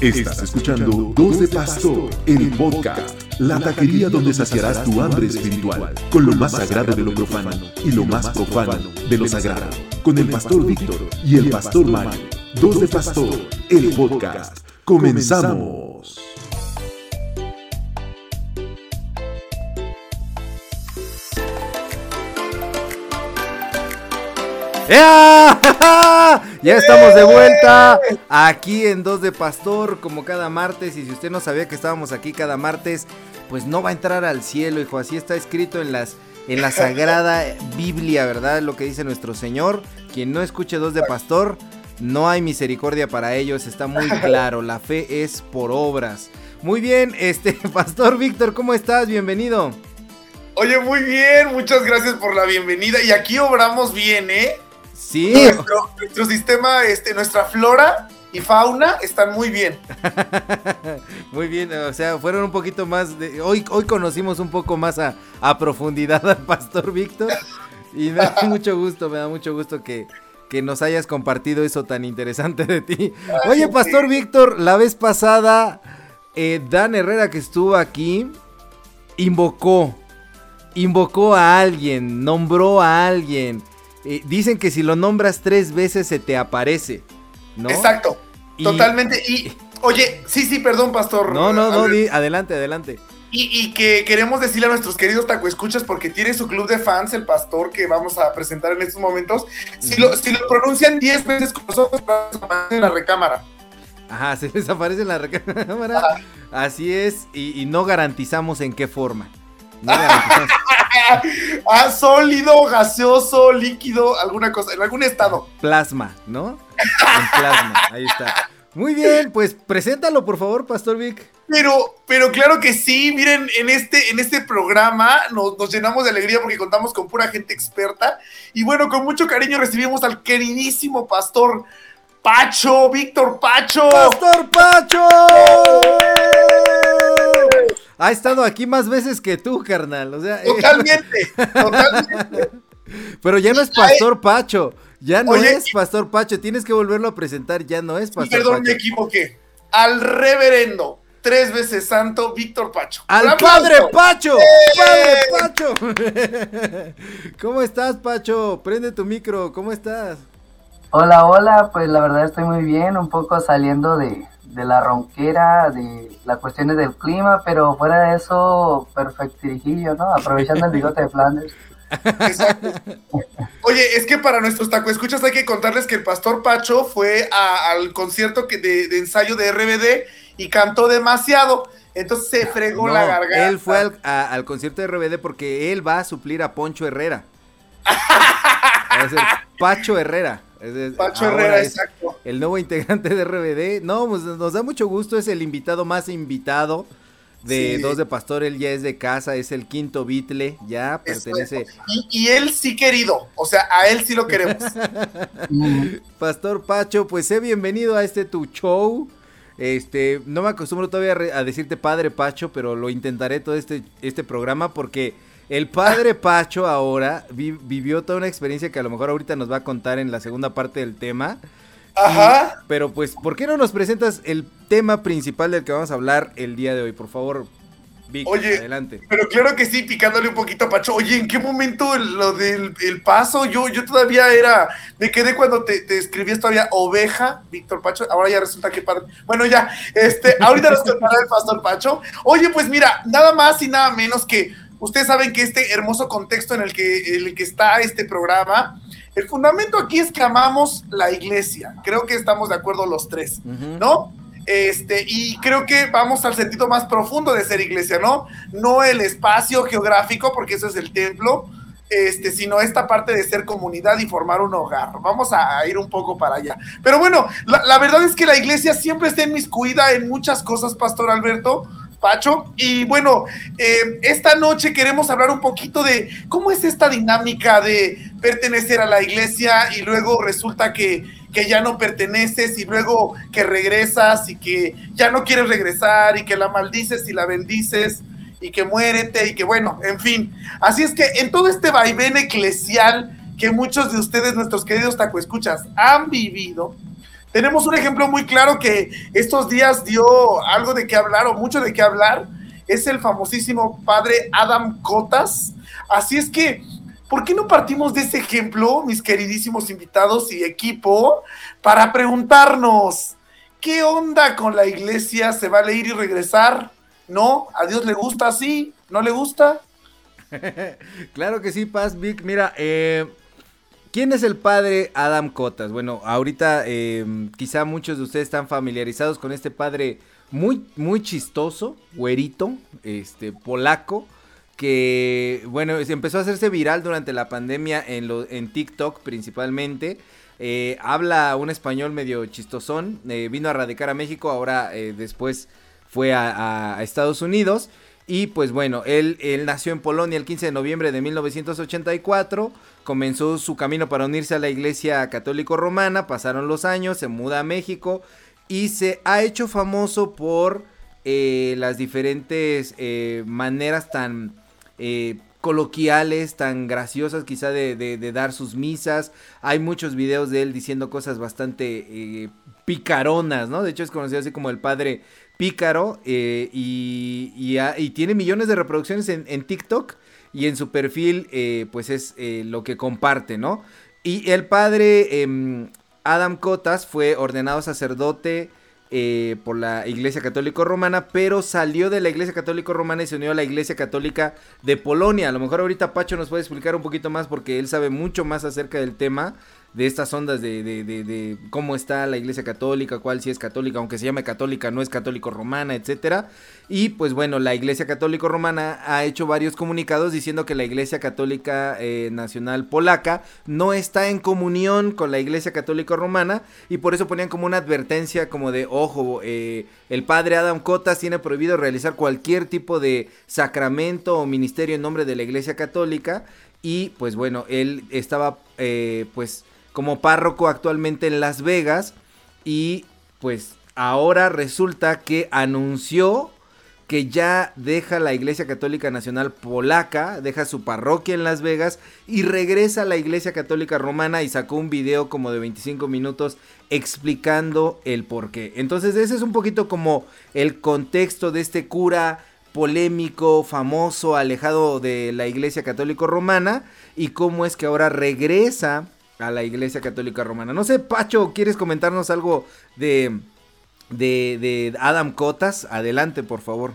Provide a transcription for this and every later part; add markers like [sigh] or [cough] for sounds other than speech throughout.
Estás escuchando Dos de Pastor, el podcast, la taquería donde saciarás tu hambre espiritual, con lo más sagrado de lo profano y lo más profano de lo sagrado, con el pastor Víctor y el pastor Mario. Dos de Pastor, el podcast. Comenzamos. [laughs] Ya estamos de vuelta aquí en Dos de Pastor, como cada martes. Y si usted no sabía que estábamos aquí cada martes, pues no va a entrar al cielo, hijo. Así está escrito en las en la sagrada Biblia, ¿verdad? Lo que dice nuestro Señor. Quien no escuche Dos de Pastor, no hay misericordia para ellos. Está muy [laughs] claro. La fe es por obras. Muy bien, este [laughs] Pastor Víctor, ¿cómo estás? Bienvenido. Oye, muy bien, muchas gracias por la bienvenida. Y aquí obramos bien, ¿eh? Sí. Nuestro, sistema, este, nuestra flora y fauna están muy bien. [laughs] muy bien, o sea, fueron un poquito más de... Hoy, hoy conocimos un poco más a, profundidad al Pastor Víctor y me da [laughs] mucho gusto, me da mucho gusto que, que nos hayas compartido eso tan interesante de ti. Oye, Pastor Víctor, la vez pasada, eh, Dan Herrera que estuvo aquí, invocó, invocó a alguien, nombró a alguien. Eh, dicen que si lo nombras tres veces se te aparece, ¿no? Exacto, totalmente. Y, oye, sí, sí, perdón, pastor. No, no, no, adelante, adelante. Y, que queremos decirle a nuestros queridos taco escuchas, porque tiene su club de fans, el pastor, que vamos a presentar en estos momentos. Si, lo, si lo pronuncian diez veces con nosotros, aparece en la recámara. Ajá, se desaparece en la recámara. Así es, y, y no garantizamos en qué forma. [laughs] Ah, sólido, gaseoso, líquido, alguna cosa, en algún estado. Plasma, ¿no? En plasma, ahí está. Muy bien, pues preséntalo por favor, Pastor Vic. Pero, pero claro que sí, miren, en este, en este programa nos, nos, llenamos de alegría porque contamos con pura gente experta. Y bueno, con mucho cariño recibimos al queridísimo Pastor Pacho, Víctor Pacho. ¡Pastor Pacho! Ha estado aquí más veces que tú, carnal. O sea, eh. totalmente, totalmente. [laughs] Pero ya no es Pastor Pacho. Ya no es Pastor Pacho. Tienes que volverlo a presentar. Ya no es Pastor perdón, me equivoqué. Al reverendo, tres veces santo, Víctor Pacho. ¡Al Padre Pacho! ¡Padre Pacho! [laughs] ¿Cómo estás, Pacho? Prende tu micro. ¿Cómo estás? Hola, hola. Pues la verdad estoy muy bien. Un poco saliendo de, de la ronquera, de las cuestiones del clima, pero fuera de eso, perfectirijillo, ¿no? Aprovechando el bigote de Flanders. Exacto. Oye, es que para nuestros taco escuchas hay que contarles que el pastor Pacho fue al concierto que de, ensayo de RBD y cantó demasiado. Entonces se fregó la garganta. Él fue al, concierto de RBD porque él va a suplir a Poncho Herrera. [laughs] Pacho Herrera. Pacho Herrera, exacto. El nuevo integrante de RBD. No, pues nos da mucho gusto, es el invitado más invitado de Dos de Pastor, él ya es de casa, es el quinto Beatle, ya pertenece. Y, él sí querido, o sea, a él sí lo queremos. [laughs] Pastor Pacho, pues sé bienvenido a este tu show. Este, no me acostumbro todavía a decirte padre Pacho, pero lo intentaré todo este, este programa porque el padre [laughs] Pacho ahora vivió toda una experiencia que a lo mejor ahorita nos va a contar en la segunda parte del tema. Ajá. pero pues, ¿por qué no nos presentas el tema principal del que vamos a hablar el día de hoy? Por favor, Vic, Oye, adelante. Pero claro que sí, picándole un poquito a Pacho. Oye, ¿en qué momento lo del paso? Yo, yo todavía era, me quedé cuando te, te escribías todavía oveja, Víctor Pacho. Ahora ya resulta que padre. Bueno, ya, este, [laughs] ahorita nos contará el pastor Pacho. Oye, pues mira, nada más y nada menos que Ustedes saben que este hermoso contexto en el que, el que está este programa, el fundamento aquí es que amamos la iglesia. Creo que estamos de acuerdo los tres, ¿no? Este, y creo que vamos al sentido más profundo de ser iglesia, ¿no? No el espacio geográfico, porque eso es el templo, este, sino esta parte de ser comunidad y formar un hogar. Vamos a, ir un poco para allá. Pero bueno, la, la verdad es que la iglesia siempre está inmiscuida en muchas cosas, Pastor Alberto Y bueno, eh, esta noche queremos hablar un poquito de cómo es esta dinámica de pertenecer a la iglesia y luego resulta que, que ya no perteneces y luego que regresas y que ya no quieres regresar y que la maldices y la bendices y que muérete y que bueno, en fin. Así es que en todo este vaivén eclesial que muchos de ustedes, nuestros queridos tacoescuchas, han vivido. Tenemos un ejemplo muy claro que estos días dio algo de qué hablar o mucho de qué hablar. Es el famosísimo padre Adam Cotas. Así es que, ¿por qué no partimos de ese ejemplo, mis queridísimos invitados y equipo, para preguntarnos, ¿qué onda con la iglesia? ¿Se va a ir y regresar? ¿No? ¿A Dios le gusta así? ¿No le gusta? [laughs] claro que sí, Paz Vic. Mira, eh, ¿quién es el padre Adam Cotas? Bueno, ahorita eh, quizá muchos de ustedes están familiarizados con este padre muy, muy chistoso, güerito, este, polaco, que, bueno, empezó a hacerse viral durante la pandemia en, TikTok principalmente. Eh, habla un español medio chistosón, vino a radicar a México, ahora después fue a, a Estados Unidos. Y pues bueno, él, él, nació en Polonia el 15 de noviembre de 1984, comenzó su camino para unirse a la Iglesia Católico Romana, pasaron los años, se muda a México y se ha hecho famoso por eh, las diferentes eh, maneras tan eh, coloquiales, tan graciosas quizá de, de, dar sus misas. Hay muchos videos de él diciendo cosas bastante picaronas, ¿no? De hecho es conocido así como el padre pícaro eh, y, y, tiene millones de reproducciones en, TikTok y en su perfil eh, pues es eh, lo que comparte, ¿no? Y el padre em, Adam Cotas fue ordenado sacerdote por la Iglesia Católica Romana, pero salió de la Iglesia Católica Romana y se unió a la Iglesia Católica de Polonia. A lo mejor ahorita Pacho nos puede explicar un poquito más porque él sabe mucho más acerca del tema de estas ondas de, de, de, cómo está la iglesia católica, cuál sí es católica, aunque se llame católica, no es católico romana, etcétera. Y pues bueno, la iglesia católico romana ha hecho varios comunicados diciendo que la iglesia católica eh, nacional polaca no está en comunión con la iglesia católica romana y por eso ponían como una advertencia como de, ojo, eh, el padre Adam Cotas tiene prohibido realizar cualquier tipo de sacramento o ministerio en nombre de la iglesia católica y pues bueno, él estaba eh, pues como párroco actualmente en Las Vegas y pues ahora resulta que anunció que ya deja la Iglesia Católica Nacional Polaca, deja su parroquia en Las Vegas y regresa a la Iglesia Católica Romana y sacó un video como de 25 minutos explicando el por qué. Entonces ese es un poquito como el contexto de este cura polémico, famoso, alejado de la Iglesia Católica Romana y cómo es que ahora regresa a la Iglesia Católica Romana. No sé, Pacho, ¿quieres comentarnos algo de, de, Adam Cotas? Adelante, por favor.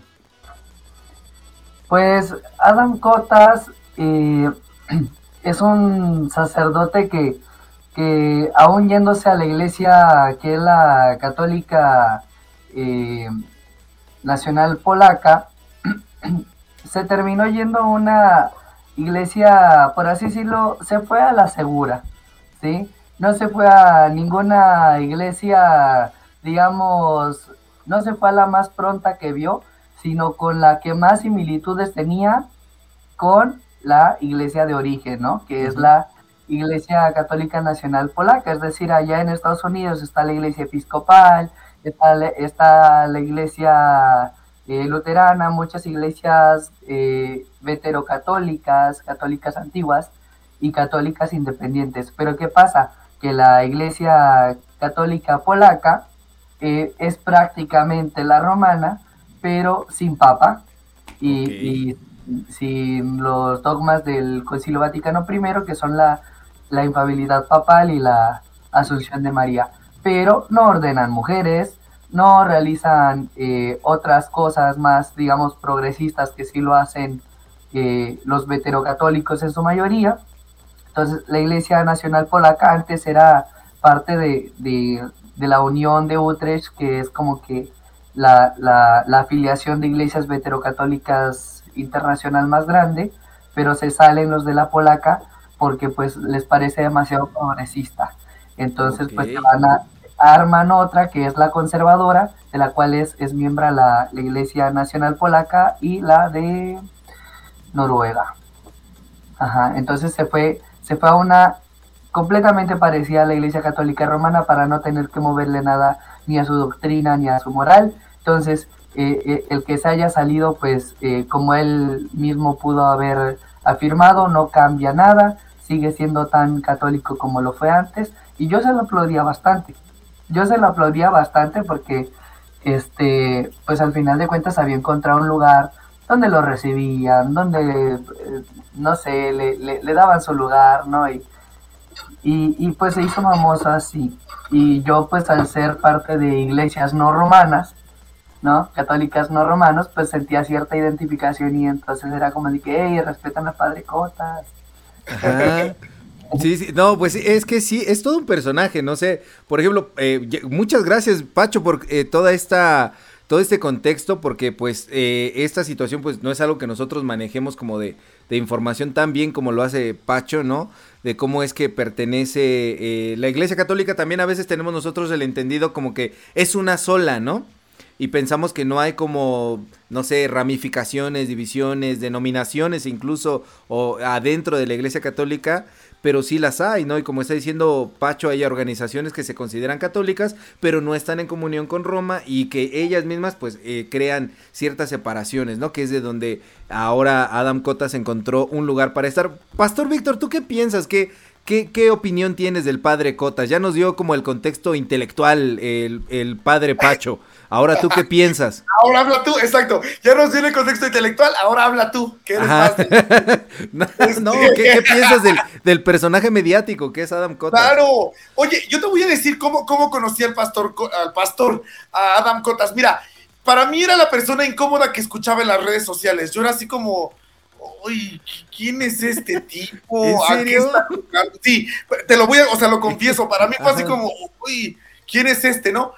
Pues Adam Cotas eh, [clears throat] es un sacerdote que, que, aún yéndose a la iglesia que es la católica eh, nacional polaca, [clears throat] se terminó yendo a una iglesia, por así decirlo, se fue a la segura. ¿Sí? No se fue a ninguna iglesia, digamos, no se fue a la más pronta que vio, sino con la que más similitudes tenía con la iglesia de origen, ¿no? Que es la Iglesia Católica Nacional Polaca, es decir, allá en Estados Unidos está la iglesia episcopal, está, la iglesia eh, luterana, muchas iglesias eh, veterocatólicas, católicas antiguas, y católicas independientes. Pero ¿qué pasa? Que la Iglesia Católica Polaca eh, es prácticamente la romana, pero sin papa y, sin los dogmas del Concilio Vaticano I, que son la, la infabilidad papal y la asunción de María. Pero no ordenan mujeres, no realizan eh, otras cosas más, digamos, progresistas que sí lo hacen eh, los veterocatólicos en su mayoría. Entonces, la Iglesia Nacional Polaca antes era parte de, la Unión de Utrecht, que es como que la, afiliación de iglesias veterocatólicas internacional más grande, pero se salen los de la polaca porque pues les parece demasiado progresista. Entonces, pues van a, arman otra que es la conservadora, de la cual es, es miembro la, la Iglesia Nacional Polaca y la de Noruega. Ajá, entonces se fue se fue a una completamente parecida a la Iglesia Católica Romana para no tener que moverle nada ni a su doctrina ni a su moral. Entonces, eh, eh, el que se haya salido, pues eh, como él mismo pudo haber afirmado, no cambia nada, sigue siendo tan católico como lo fue antes y yo se lo aplaudía bastante. Yo se lo aplaudía bastante porque este pues al final de cuentas había encontrado un lugar donde lo recibían, donde eh, no sé, le, le, daban su lugar, ¿no? Y, y, pues se hizo famoso así. Y yo pues al ser parte de iglesias no romanas, ¿no? Católicas no romanos, pues sentía cierta identificación y entonces era como de que, hey, respetan a Padre Cotas. Sí, sí, no, pues es que sí, es todo un personaje, no sé. Por ejemplo, eh, muchas gracias, Pacho, por eh, toda esta, todo este contexto, porque pues eh, esta situación pues no es algo que nosotros manejemos como de, de, información tan bien como lo hace Pacho, ¿no? De cómo es que pertenece la Iglesia Católica, también a veces tenemos nosotros el entendido como que es una sola, ¿no? Y pensamos que no hay como, no sé, ramificaciones, divisiones, denominaciones incluso o adentro de la Iglesia Católica, pero sí las hay, ¿no? Y como está diciendo Pacho, hay organizaciones que se consideran católicas, pero no están en comunión con Roma y que ellas mismas pues eh, crean ciertas separaciones, ¿no? Que es de donde ahora Adam Cotas encontró un lugar para estar. Pastor Víctor, ¿tú qué piensas? ¿Qué, qué, qué opinión tienes del padre Cotas? Ya nos dio como el contexto intelectual el, el padre Pacho. Ahora tú qué piensas. [laughs] Ahora habla tú, exacto. Ya nos tiene contexto intelectual, ahora habla tú, que eres más [laughs] no, ¿qué, piensas del, personaje mediático que es Adam Cotas? Claro. Oye, yo te voy a decir cómo, cómo conocí al pastor, al pastor, a Adam Cotas. Mira, para mí era la persona incómoda que escuchaba en las redes sociales. Yo era así como, uy, ¿quién es este [laughs] tipo? ¿En serio? Sí, te lo voy a, o sea, lo [laughs] confieso, para mí fue así como, uy, ¿quién es este, no?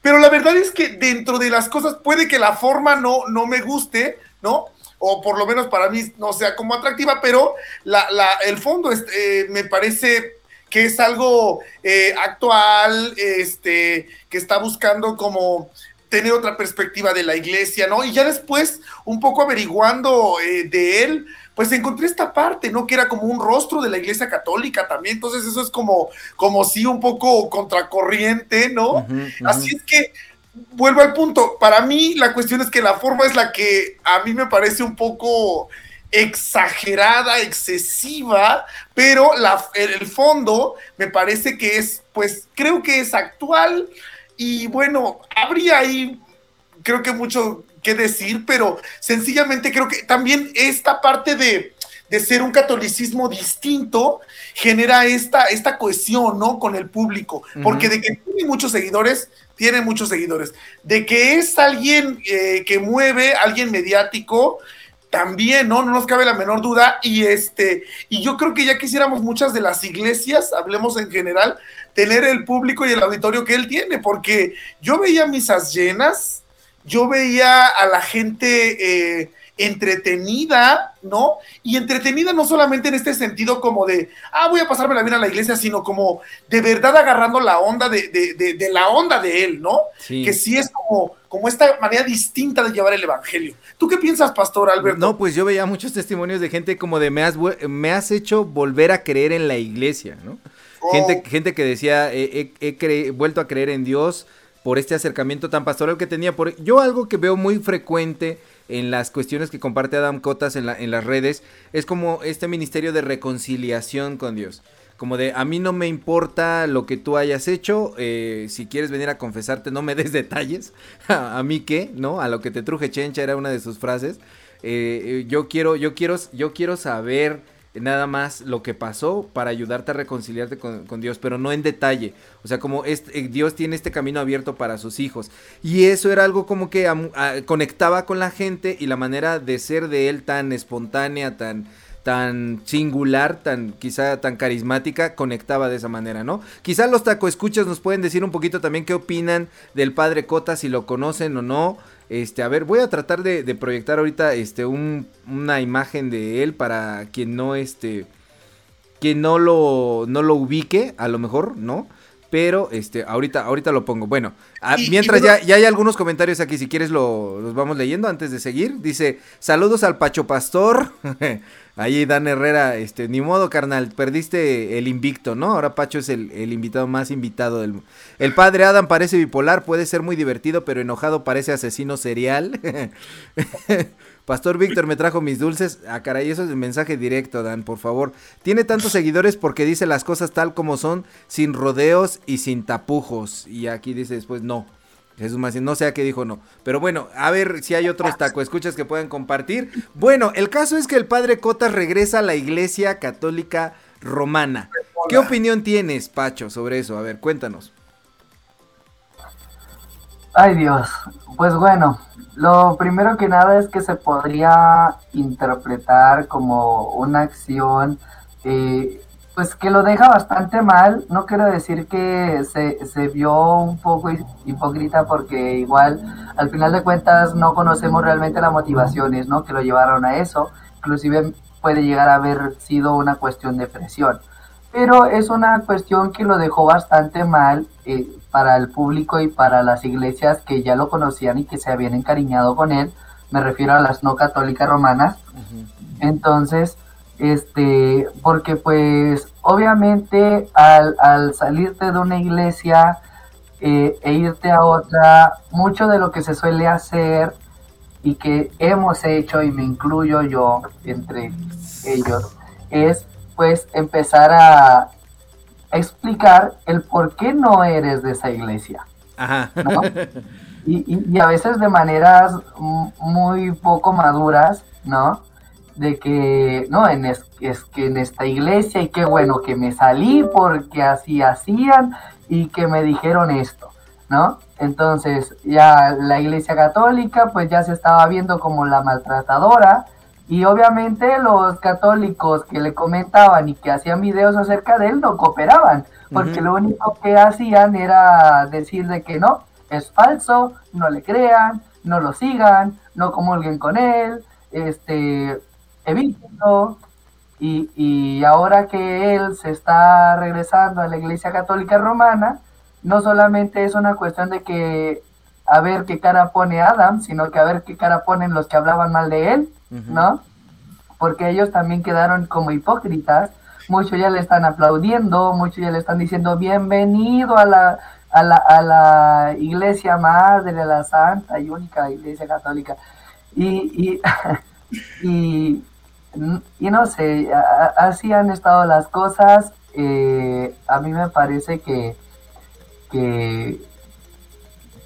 Pero la verdad es que dentro de las cosas puede que la forma no, no me guste, ¿no? O por lo menos para mí no sea como atractiva, pero la, la, el fondo eh, me parece que es algo eh, actual, este, que está buscando como tener otra perspectiva de la iglesia, ¿no? Y ya después, un poco averiguando eh, de él, pues encontré esta parte, ¿no? Que era como un rostro de la iglesia católica también, entonces eso es como, como sí, un poco contracorriente, ¿no? Así es que, vuelvo al punto, para mí la cuestión es que la forma es la que a mí me parece un poco exagerada, excesiva, pero la, el fondo me parece que es, pues creo que es actual y bueno, habría ahí, creo que mucho qué decir, pero sencillamente creo que también esta parte de, ser un catolicismo distinto genera esta, esta cohesión, ¿no? Con el público, porque de que tiene muchos seguidores, tiene muchos seguidores, de que es alguien eh, que mueve, alguien mediático, también, ¿no? No nos cabe la menor duda. Y este, y yo creo que ya quisiéramos muchas de las iglesias, hablemos en general, tener el público y el auditorio que él tiene, porque yo veía misas llenas, yo veía a la gente eh, entretenida, ¿no? Y entretenida no solamente en este sentido como de, ah, voy a pasarme la vida a la iglesia, sino como de verdad agarrando la onda de, de, de, la onda de él, ¿no? Que sí es como, como esta manera distinta de llevar el evangelio. ¿Tú qué piensas, Pastor Alberto? No, pues yo veía muchos testimonios de gente como de, me has, me has hecho volver a creer en la iglesia, ¿no? Gente, oh. gente que decía, he, vuelto a creer en Dios, por este acercamiento tan pastoral que tenía. Por, yo algo que veo muy frecuente en las cuestiones que comparte Adam Cotas en, la, en las redes es como este ministerio de reconciliación con Dios. Como de, a mí no me importa lo que tú hayas hecho, eh, si quieres venir a confesarte, no me des [laughs] detalles, a, mí qué, ¿no? A lo que te truje chencha era una de sus frases. Eh, eh, yo quiero, yo quiero, yo quiero saber nada más lo que pasó para ayudarte a reconciliarte con, Dios, pero no en detalle. O sea, como este, Dios tiene este camino abierto para sus hijos. Y eso era algo como que conectaba con la gente y la manera de ser de él tan espontánea, tan tan singular, tan quizá tan carismática, conectaba de esa manera, ¿no? Quizá los taco escuchas nos pueden decir un poquito también qué opinan del padre Cota, si lo conocen o no. Este, a ver, voy a tratar de, proyectar ahorita este, una imagen de él para quien no, este, quien no lo, no lo ubique, a lo mejor, ¿no? Pero, este, ahorita, ahorita lo pongo. Bueno, mientras ya, ya hay algunos comentarios aquí, si quieres lo, los vamos leyendo antes de seguir. Dice, saludos al Pacho Pastor. [laughs] Ahí Dan Herrera, este, ni modo, carnal, perdiste el invicto, ¿no? Ahora Pacho es el, el, invitado más invitado del... El padre Adam parece bipolar, puede ser muy divertido, pero enojado parece asesino serial. [laughs] Pastor Víctor me trajo mis dulces. Ah, caray, eso es el mensaje directo, Dan, por favor. Tiene tantos seguidores porque dice las cosas tal como son, sin rodeos y sin tapujos. Y aquí dice después, no. Jesús más no sé a qué dijo no. Pero bueno, a ver si hay otros taco escuchas que puedan compartir. Bueno, el caso es que el padre Cotas regresa a la iglesia católica romana. ¿Qué opinión tienes, Pacho, sobre eso? A ver, cuéntanos. Ay Dios, pues bueno, lo primero que nada es que se podría interpretar como una acción eh, pues que lo deja bastante mal. No quiero decir que se, se vio un poco hipócrita porque igual al final de cuentas no conocemos realmente las motivaciones ¿no? que lo llevaron a eso. Inclusive puede llegar a haber sido una cuestión de presión. Pero es una cuestión que lo dejó bastante mal eh, para el público y para las iglesias que ya lo conocían y que se habían encariñado con él. Me refiero a las no católicas romanas. Entonces, este, porque pues obviamente al, al salirte de una iglesia eh, e irte a otra, mucho de lo que se suele hacer y que hemos hecho, y me incluyo yo entre ellos, es pues empezar a explicar el por qué no eres de esa iglesia. [laughs] Y, y, a veces de maneras muy poco maduras, ¿no? De que, no, en es, que en esta iglesia y qué bueno que me salí porque así hacían y que me dijeron esto, ¿no? Entonces ya la iglesia católica pues ya se estaba viendo como la maltratadora y obviamente los católicos que le comentaban y que hacían videos acerca de él no cooperaban, porque lo único que hacían era decir de que no, es falso, no le crean, no lo sigan, no comulguen con él, este, visto y, y ahora que él se está regresando a la Iglesia Católica Romana, no solamente es una cuestión de que a ver qué cara pone Adam, sino que a ver qué cara ponen los que hablaban mal de él, ¿no? Porque ellos también quedaron como hipócritas, muchos ya le están aplaudiendo, muchos ya le están diciendo bienvenido a la, a la, a la iglesia madre de la santa y única iglesia católica. Y, y, [laughs] y, y no sé, así han estado las cosas. Eh, a mí me parece que, que,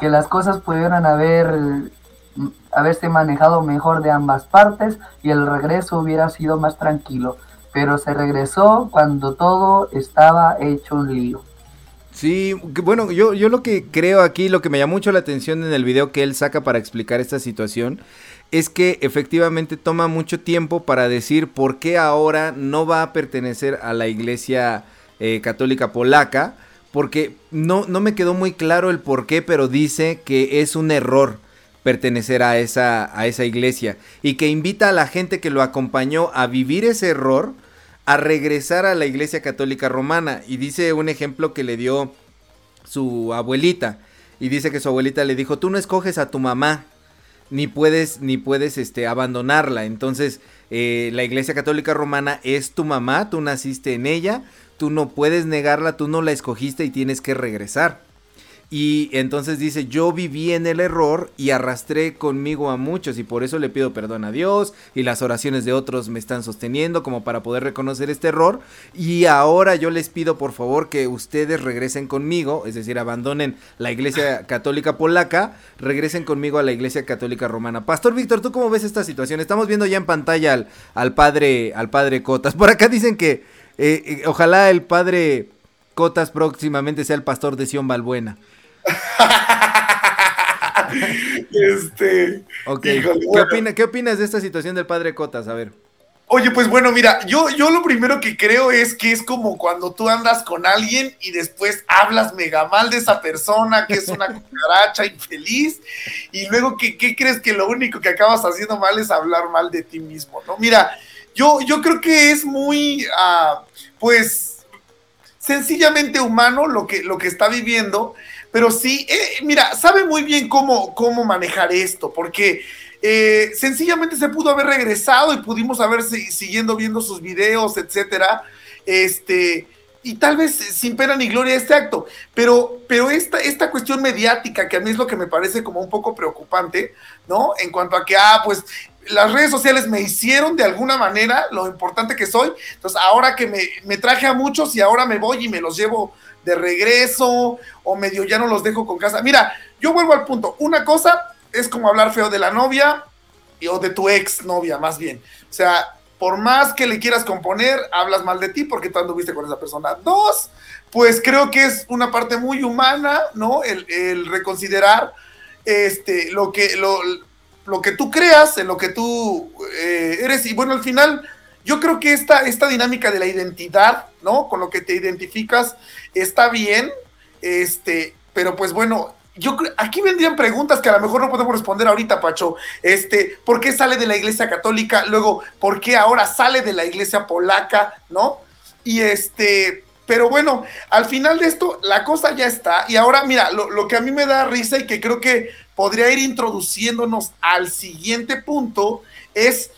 las cosas pudieran haber haberse manejado mejor de ambas partes y el regreso hubiera sido más tranquilo. Pero se regresó cuando todo estaba hecho un lío. Sí, bueno, yo, yo lo que creo aquí, lo que me llama mucho la atención en el video que él saca para explicar esta situación, es que efectivamente toma mucho tiempo para decir por qué ahora no va a pertenecer a la iglesia eh, católica polaca, porque no, no me quedó muy claro el por qué, pero dice que es un error pertenecer a esa, a esa iglesia y que invita a la gente que lo acompañó a vivir ese error, a regresar a la iglesia católica romana. Y dice un ejemplo que le dio su abuelita. Y dice que su abuelita le dijo, tú no escoges a tu mamá, ni puedes, ni puedes este, abandonarla. Entonces, eh, la Iglesia Católica Romana es tu mamá, tú naciste en ella, tú no puedes negarla, tú no la escogiste y tienes que regresar. Y entonces dice, yo viví en el error y arrastré conmigo a muchos y por eso le pido perdón a Dios y las oraciones de otros me están sosteniendo como para poder reconocer este error. Y ahora yo les pido por favor que ustedes regresen conmigo, es decir, abandonen la iglesia [laughs] católica polaca, regresen conmigo a la iglesia católica romana. Pastor Víctor, ¿tú cómo ves esta situación? Estamos viendo ya en pantalla al, padre, al padre Cotas. Por acá dicen que eh, eh, ojalá el padre Cotas próximamente sea el pastor de Sion Balbuena. [laughs] este. ¿Qué, opinas de esta situación del padre Cotas? A ver. Oye, pues bueno, mira, yo, yo lo primero que creo es que es como cuando tú andas con alguien y después hablas mega mal de esa persona, que es una [laughs] cucaracha infeliz, y luego, ¿qué, crees que lo único que acabas haciendo mal es hablar mal de ti mismo? ¿no? Mira, yo, yo creo que es muy, uh, pues, sencillamente humano lo que, lo que está viviendo pero sí, eh, mira, sabe muy bien cómo, cómo manejar esto, porque eh, sencillamente se pudo haber regresado y pudimos haber siguiendo viendo sus videos, etcétera. Este, y tal vez sin pena ni gloria este acto, pero, pero esta, esta cuestión mediática, que a mí es lo que me parece como un poco preocupante, ¿no? En cuanto a que, ah, pues las redes sociales me hicieron de alguna manera lo importante que soy, entonces ahora que me, me traje a muchos y ahora me voy y me los llevo de regreso o medio ya no los dejo con casa. Mira, yo vuelvo al punto, una cosa es como hablar feo de la novia o de tu ex novia, más bien. O sea, por más que le quieras componer, hablas mal de ti porque tú anduviste con esa persona. Dos, pues creo que es una parte muy humana, ¿no? El, reconsiderar este, lo, que, lo, lo, que tú creas, en lo que tú eh, eres. Y bueno, al final, yo creo que esta, esta dinámica de la identidad, ¿no? Con lo que te identificas, está bien. Este, pero pues bueno, yo aquí vendrían preguntas que a lo mejor no podemos responder ahorita, Pacho. Este, ¿por qué sale de la iglesia católica? Luego, ¿por qué ahora sale de la iglesia polaca? ¿No? Y este, pero bueno, al final de esto, la cosa ya está. Y ahora, mira, lo, lo que a mí me da risa y que creo que podría ir introduciéndonos al siguiente punto es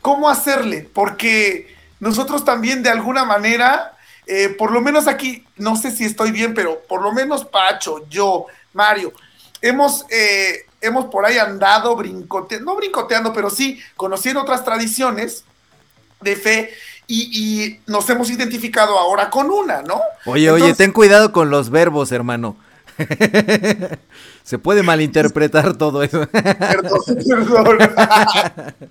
cómo hacerle, porque nosotros también de alguna manera eh, por lo menos aquí, no sé si estoy bien, pero por lo menos Pacho, yo, Mario, hemos, eh, hemos por ahí andado brincoteando, no brincoteando, pero sí conociendo otras tradiciones de fe y, nos hemos identificado ahora con una, ¿no? Oye, oye, ten cuidado con los verbos, hermano. [laughs] Se puede malinterpretar todo eso.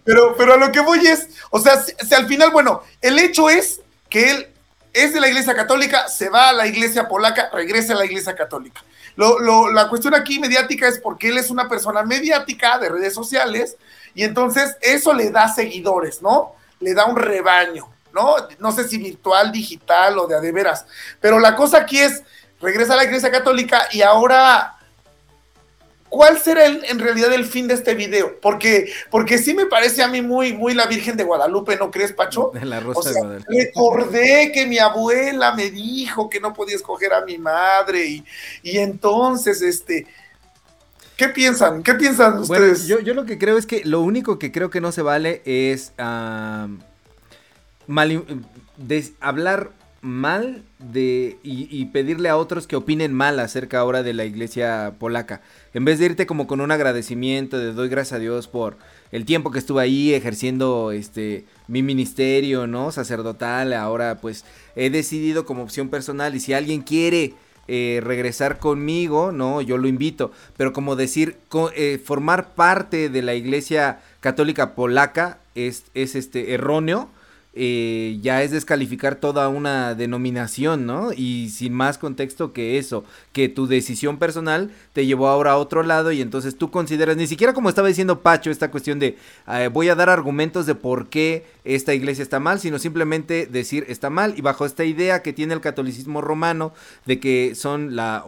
Pero, pero a lo que voy es, o sea, al final, bueno, el hecho es que él es de la iglesia católica, se va a la iglesia polaca, regresa a la iglesia católica. la cuestión aquí mediática es porque él es una persona mediática de redes sociales y entonces eso le da seguidores, ¿no? Le da un rebaño, ¿no? No sé si virtual, digital o de a de veras. Pero la cosa aquí es, regresa a la iglesia católica y ahora ¿Cuál será en realidad el fin de este video? Porque, porque sí me parece a mí muy, muy la Virgen de Guadalupe, ¿no crees, Pacho? De la Rosa de Guadalupe. Recordé que mi abuela me dijo que no podía escoger a mi madre y, y entonces, este, ¿qué piensan? ¿Qué piensan ustedes? yo, yo, lo que creo es que lo único que creo que no se vale es hablar mal de y, pedirle a otros que opinen mal acerca ahora de la iglesia polaca. En vez de irte como con un agradecimiento de doy gracias a Dios por el tiempo que estuve ahí ejerciendo este mi ministerio, ¿no? Sacerdotal, ahora pues he decidido como opción personal y si alguien quiere eh, regresar conmigo, no, yo lo invito. Pero como decir, eh, formar parte de la iglesia católica polaca es, es este erróneo eh, ya es descalificar toda una denominación, ¿no? Y sin más contexto que eso, que tu decisión personal te llevó ahora a otro lado y entonces tú consideras, ni siquiera como estaba diciendo Pacho, esta cuestión de eh, voy a dar argumentos de por qué esta iglesia está mal, sino simplemente decir está mal y bajo esta idea que tiene el catolicismo romano de que son la,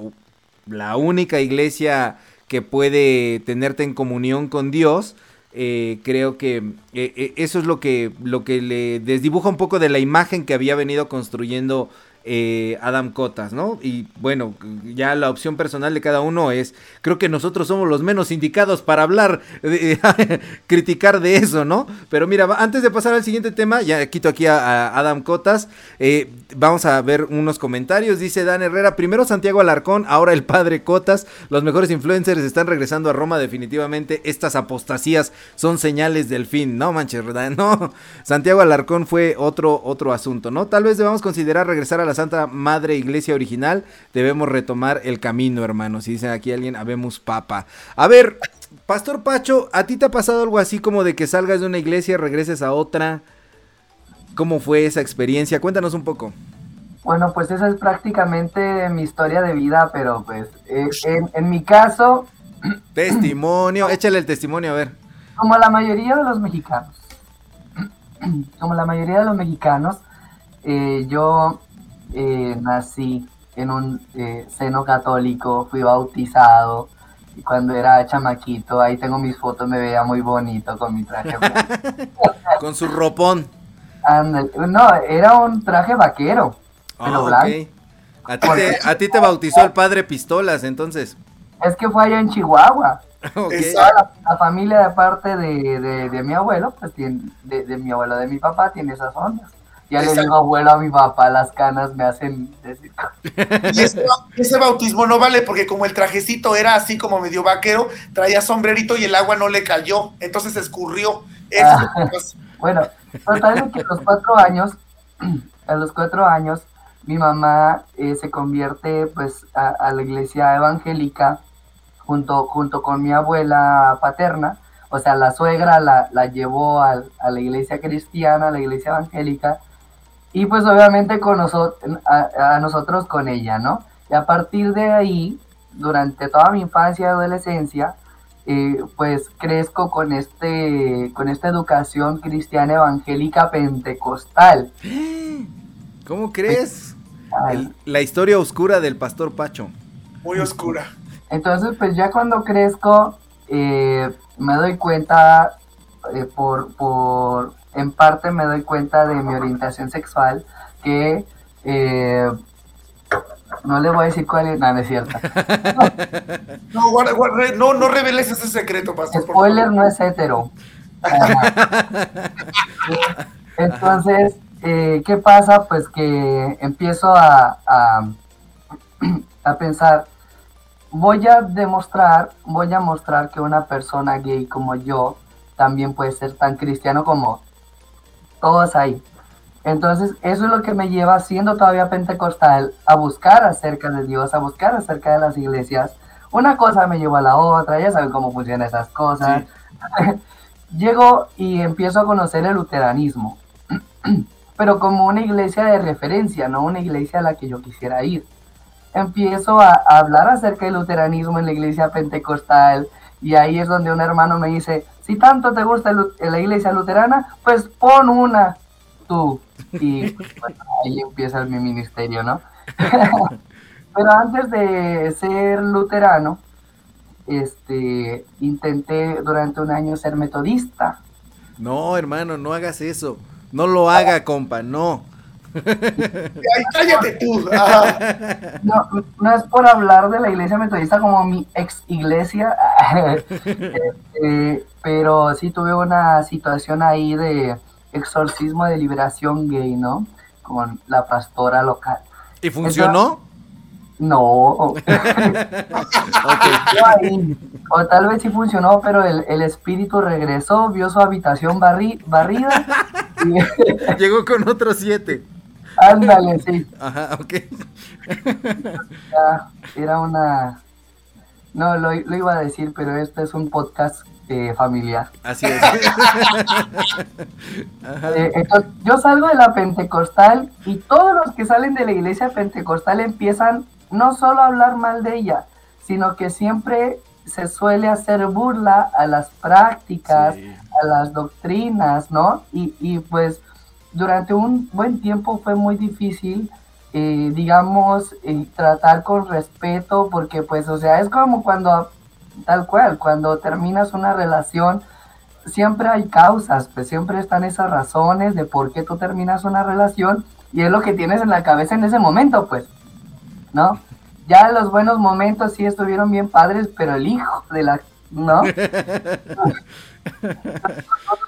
la única iglesia que puede tenerte en comunión con Dios, eh, creo que eh, eh, eso es lo que, lo que le desdibuja un poco de la imagen que había venido construyendo eh, Adam Cotas, ¿no? Y bueno, ya la opción personal de cada uno es, creo que nosotros somos los menos indicados para hablar, [laughs] criticar de eso, ¿no? Pero mira, antes de pasar al siguiente tema, ya quito aquí a, Adam Cotas, eh, vamos a ver unos comentarios, dice Dan Herrera, primero Santiago Alarcón, ahora el padre Cotas, los mejores influencers están regresando a Roma definitivamente, estas apostasías son señales del fin, no manches, ¿verdad? [laughs] No, Santiago Alarcón fue otro, otro asunto, ¿no? Tal vez debamos considerar regresar a la Santa Madre Iglesia original, debemos retomar el camino, hermanos. Si dicen aquí alguien, habemos papa. A ver, Pastor Pacho, ¿a ti te ha pasado algo así como de que salgas de una iglesia regreses a otra? ¿Cómo fue esa experiencia? Cuéntanos un poco. Bueno, pues esa es prácticamente mi historia de vida, pero pues eh, en, en mi caso... [clears throat] Testimonio, échale el testimonio a ver. Como la mayoría de los mexicanos, [clears throat] como la mayoría de los mexicanos, eh, yo eh, nací en un seno católico, fui bautizado. Y cuando era chamaquito, ahí tengo mis fotos, me veía muy bonito con mi traje. [laughs] con su ropón. No, era un traje vaquero, pero ah, blanco. A ti, te, a ti te bautizó el padre Pistolas, entonces. Es que fue allá en Chihuahua. [laughs] Okay. La, la, familia de parte de, de, de mi abuelo, pues tiene, de, de, mi abuelo, de mi papá, tiene esas ondas. Ya Exacto. le digo abuelo a mi papá, las canas me hacen decir. [laughs] Y ese, ese, bautismo no vale porque como el trajecito era así como medio vaquero, traía sombrerito y el agua no le cayó, entonces escurrió. Ah, [laughs] bueno, total que a los cuatro años, [clears throat] a los cuatro años, mi mamá eh, se convierte pues a, a, la iglesia evangélica junto, junto con mi abuela paterna, o sea, la suegra la, la llevó a, a, la iglesia cristiana, a la iglesia evangélica, y pues obviamente con nosotros, a, a, nosotros con ella, ¿no? Y a partir de ahí, durante toda mi infancia y adolescencia, eh, pues crezco con este con esta educación cristiana evangélica pentecostal. [gasps] ¿Cómo crees? El, la historia oscura del pastor Pacho. Muy oscura. Entonces, pues ya cuando crezco, eh, me doy cuenta, eh, por, por, en parte me doy cuenta de mi orientación sexual, que eh, no le voy a decir cuál es, no, no es cierto. No, [laughs] no, guarda, guarda, no, no reveles ese secreto, pastor. Spoiler no es hetero. [laughs] Entonces, eh, ¿qué pasa? Pues que empiezo a, a, a pensar, voy a demostrar, voy a mostrar que una persona gay como yo también puede ser tan cristiano como todos ahí. Entonces, eso es lo que me lleva, siendo todavía pentecostal, a buscar acerca de Dios, a buscar acerca de las iglesias. Una cosa me llevó a la otra, ya saben cómo funcionan esas cosas. Sí. [laughs] Llego y empiezo a conocer el luteranismo, [clears throat] pero como una iglesia de referencia, no una iglesia a la que yo quisiera ir empiezo a, a, hablar acerca del luteranismo en la iglesia pentecostal y ahí es donde un hermano me dice, si tanto te gusta la iglesia luterana, pues pon una tú. Y bueno, ahí empieza mi ministerio, ¿no? [laughs] Pero antes de ser luterano, este, intenté durante un año ser metodista. No, hermano, no hagas eso. No lo haga, compa, no. Ay, cállate tú. No, no, es por hablar de la iglesia metodista como mi ex iglesia, [laughs] este, pero sí tuve una situación ahí de exorcismo de liberación gay, ¿no? Con la pastora local. ¿Y funcionó? No. [laughs] okay. o tal vez sí funcionó, pero el, el, espíritu regresó, vio su habitación barri, barrida. Y... [laughs] Llegó con otros siete. Ándale, sí. Ajá, ok. Ya, era una... No, lo, lo, iba a decir, pero este es un podcast eh, familiar. Así es. [laughs] eh, entonces, yo salgo de la Pentecostal y todos los que salen de la iglesia Pentecostal empiezan no solo a hablar mal de ella, sino que siempre se suele hacer burla a las prácticas, sí. a las doctrinas, ¿no? Y, y pues durante un buen tiempo fue muy difícil, eh, digamos, eh, tratar con respeto, porque pues, o sea, es como cuando, tal cual, cuando terminas una relación, siempre hay causas, pues siempre están esas razones de por qué tú terminas una relación y es lo que tienes en la cabeza en ese momento, pues, ¿no? Ya los buenos momentos sí estuvieron bien padres, pero el hijo de la, ¿no? [laughs]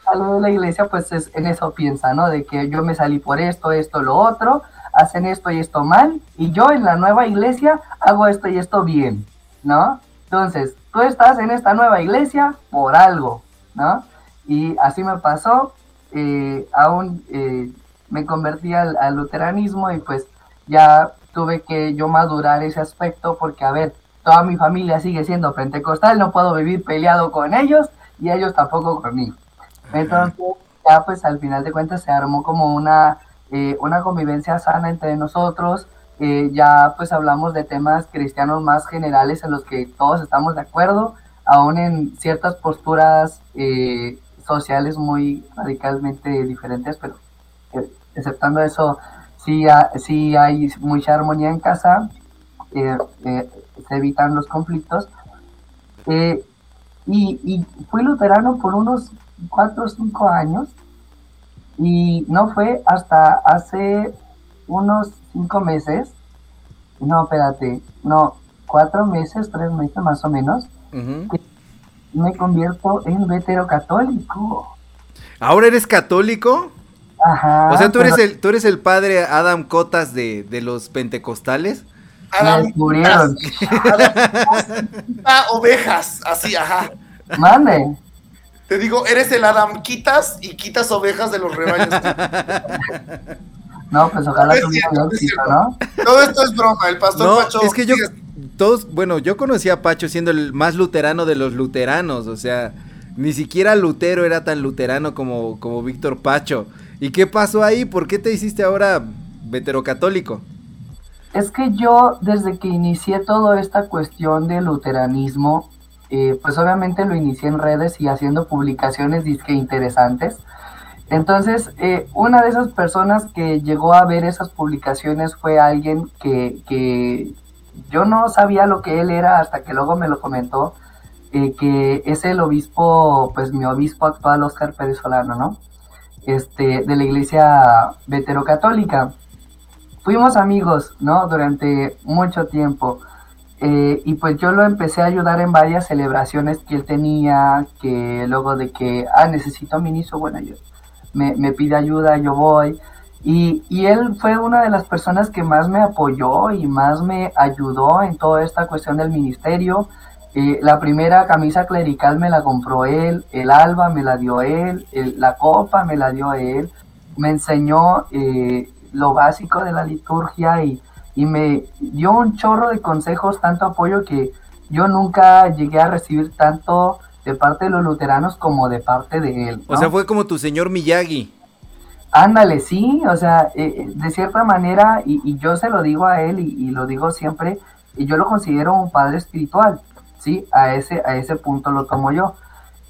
algo de la iglesia, pues es, en eso piensa, ¿no? De que yo me salí por esto, esto, lo otro, hacen esto y esto mal, y yo en la nueva iglesia hago esto y esto bien, ¿no? Entonces, tú estás en esta nueva iglesia por algo, ¿no? Y así me pasó, eh, aún eh, me convertí al, al luteranismo y pues ya tuve que yo madurar ese aspecto porque, a ver, toda mi familia sigue siendo pentecostal, no puedo vivir peleado con ellos, y ellos tampoco conmigo. Entonces, ya pues al final de cuentas se armó como una, eh, una convivencia sana entre nosotros. Eh, ya pues hablamos de temas cristianos más generales en los que todos estamos de acuerdo, aún en ciertas posturas eh, sociales muy radicalmente diferentes, pero eh, exceptando eso, sí, ha, hay mucha armonía en casa, se evitan los conflictos. Eh, y, y, fui luterano por unos cuatro o cinco años y no fue hasta hace unos cinco meses, no, espérate, no, cuatro meses, tres meses más o menos, uh -huh. que, me convierto en vetero católico. ¿Ahora eres católico? Ajá. O sea, ¿tú eres, pero el, tú eres el padre Adam Cotas de, de los pentecostales. Adam, descubrieron. ah, ovejas, así, ajá. Mande. Te digo, eres el Adam quitas y quitas ovejas de los rebaños. [laughs] No, pues ojalá No cierto, éxito. ¿no? Todo esto es broma, el pastor No, Pacho. es que yo, todos, bueno, yo conocí a Pacho siendo el más luterano de los luteranos, o sea, ni siquiera Lutero era tan luterano como, como Víctor Pacho. ¿Y qué pasó ahí? ¿Por qué te hiciste ahora veterocatólico? Es que yo, desde que inicié toda esta cuestión del luteranismo, eh, pues obviamente lo inicié en redes y haciendo publicaciones disque interesantes. Entonces, eh, una de esas personas que llegó a ver esas publicaciones fue alguien que, que yo no sabía lo que él era hasta que luego me lo comentó, eh, que es el obispo, pues mi obispo actual, Oscar Pérez Solano, ¿no? Este, de la iglesia veterocatólica fuimos amigos, ¿no? Durante mucho tiempo. Eh, y pues yo lo empecé a ayudar en varias celebraciones que él tenía, que luego de que, ah, necesito ministro, bueno, yo, me, me pide ayuda, yo voy. Y, y él fue una de las personas que más me apoyó y más me ayudó en toda esta cuestión del ministerio. Eh, la primera camisa clerical me la compró él, el alba me la dio él, la copa me la dio él, me enseñó eh, lo básico de la liturgia y, y me dio un chorro de consejos, tanto apoyo que yo nunca llegué a recibir tanto de parte de los luteranos como de parte de él. O sea, fue como tu señor Miyagi. Ándale, sí, o sea, eh, eh, de cierta manera, y, y yo se lo digo a él y, y lo digo siempre, y yo lo considero un padre espiritual, ¿sí? A ese, a ese punto lo tomo yo.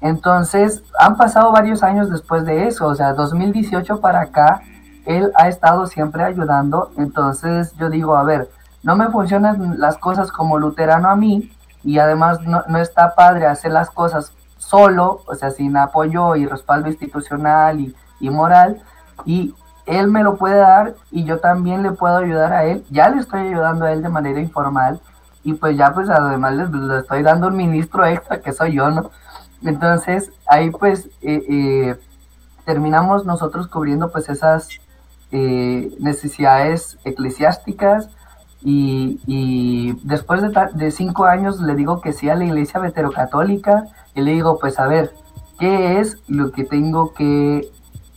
Entonces, han pasado varios años después de eso, o sea, 2018 para acá, él ha estado siempre ayudando, entonces yo digo, a ver, no me funcionan las cosas como luterano a mí, y además no, no está padre hacer las cosas solo, o sea, sin apoyo y respaldo institucional y, y moral, y él me lo puede dar y yo también le puedo ayudar a él. Ya le estoy ayudando a él de manera informal y pues ya pues además le, estoy dando un ministro extra que soy yo, ¿no? Entonces ahí pues eh, eh, terminamos nosotros cubriendo pues esas eh, necesidades eclesiásticas y, después de, cinco años le digo que sí a la iglesia veterocatólica y le digo pues a ver, ¿qué es lo que tengo que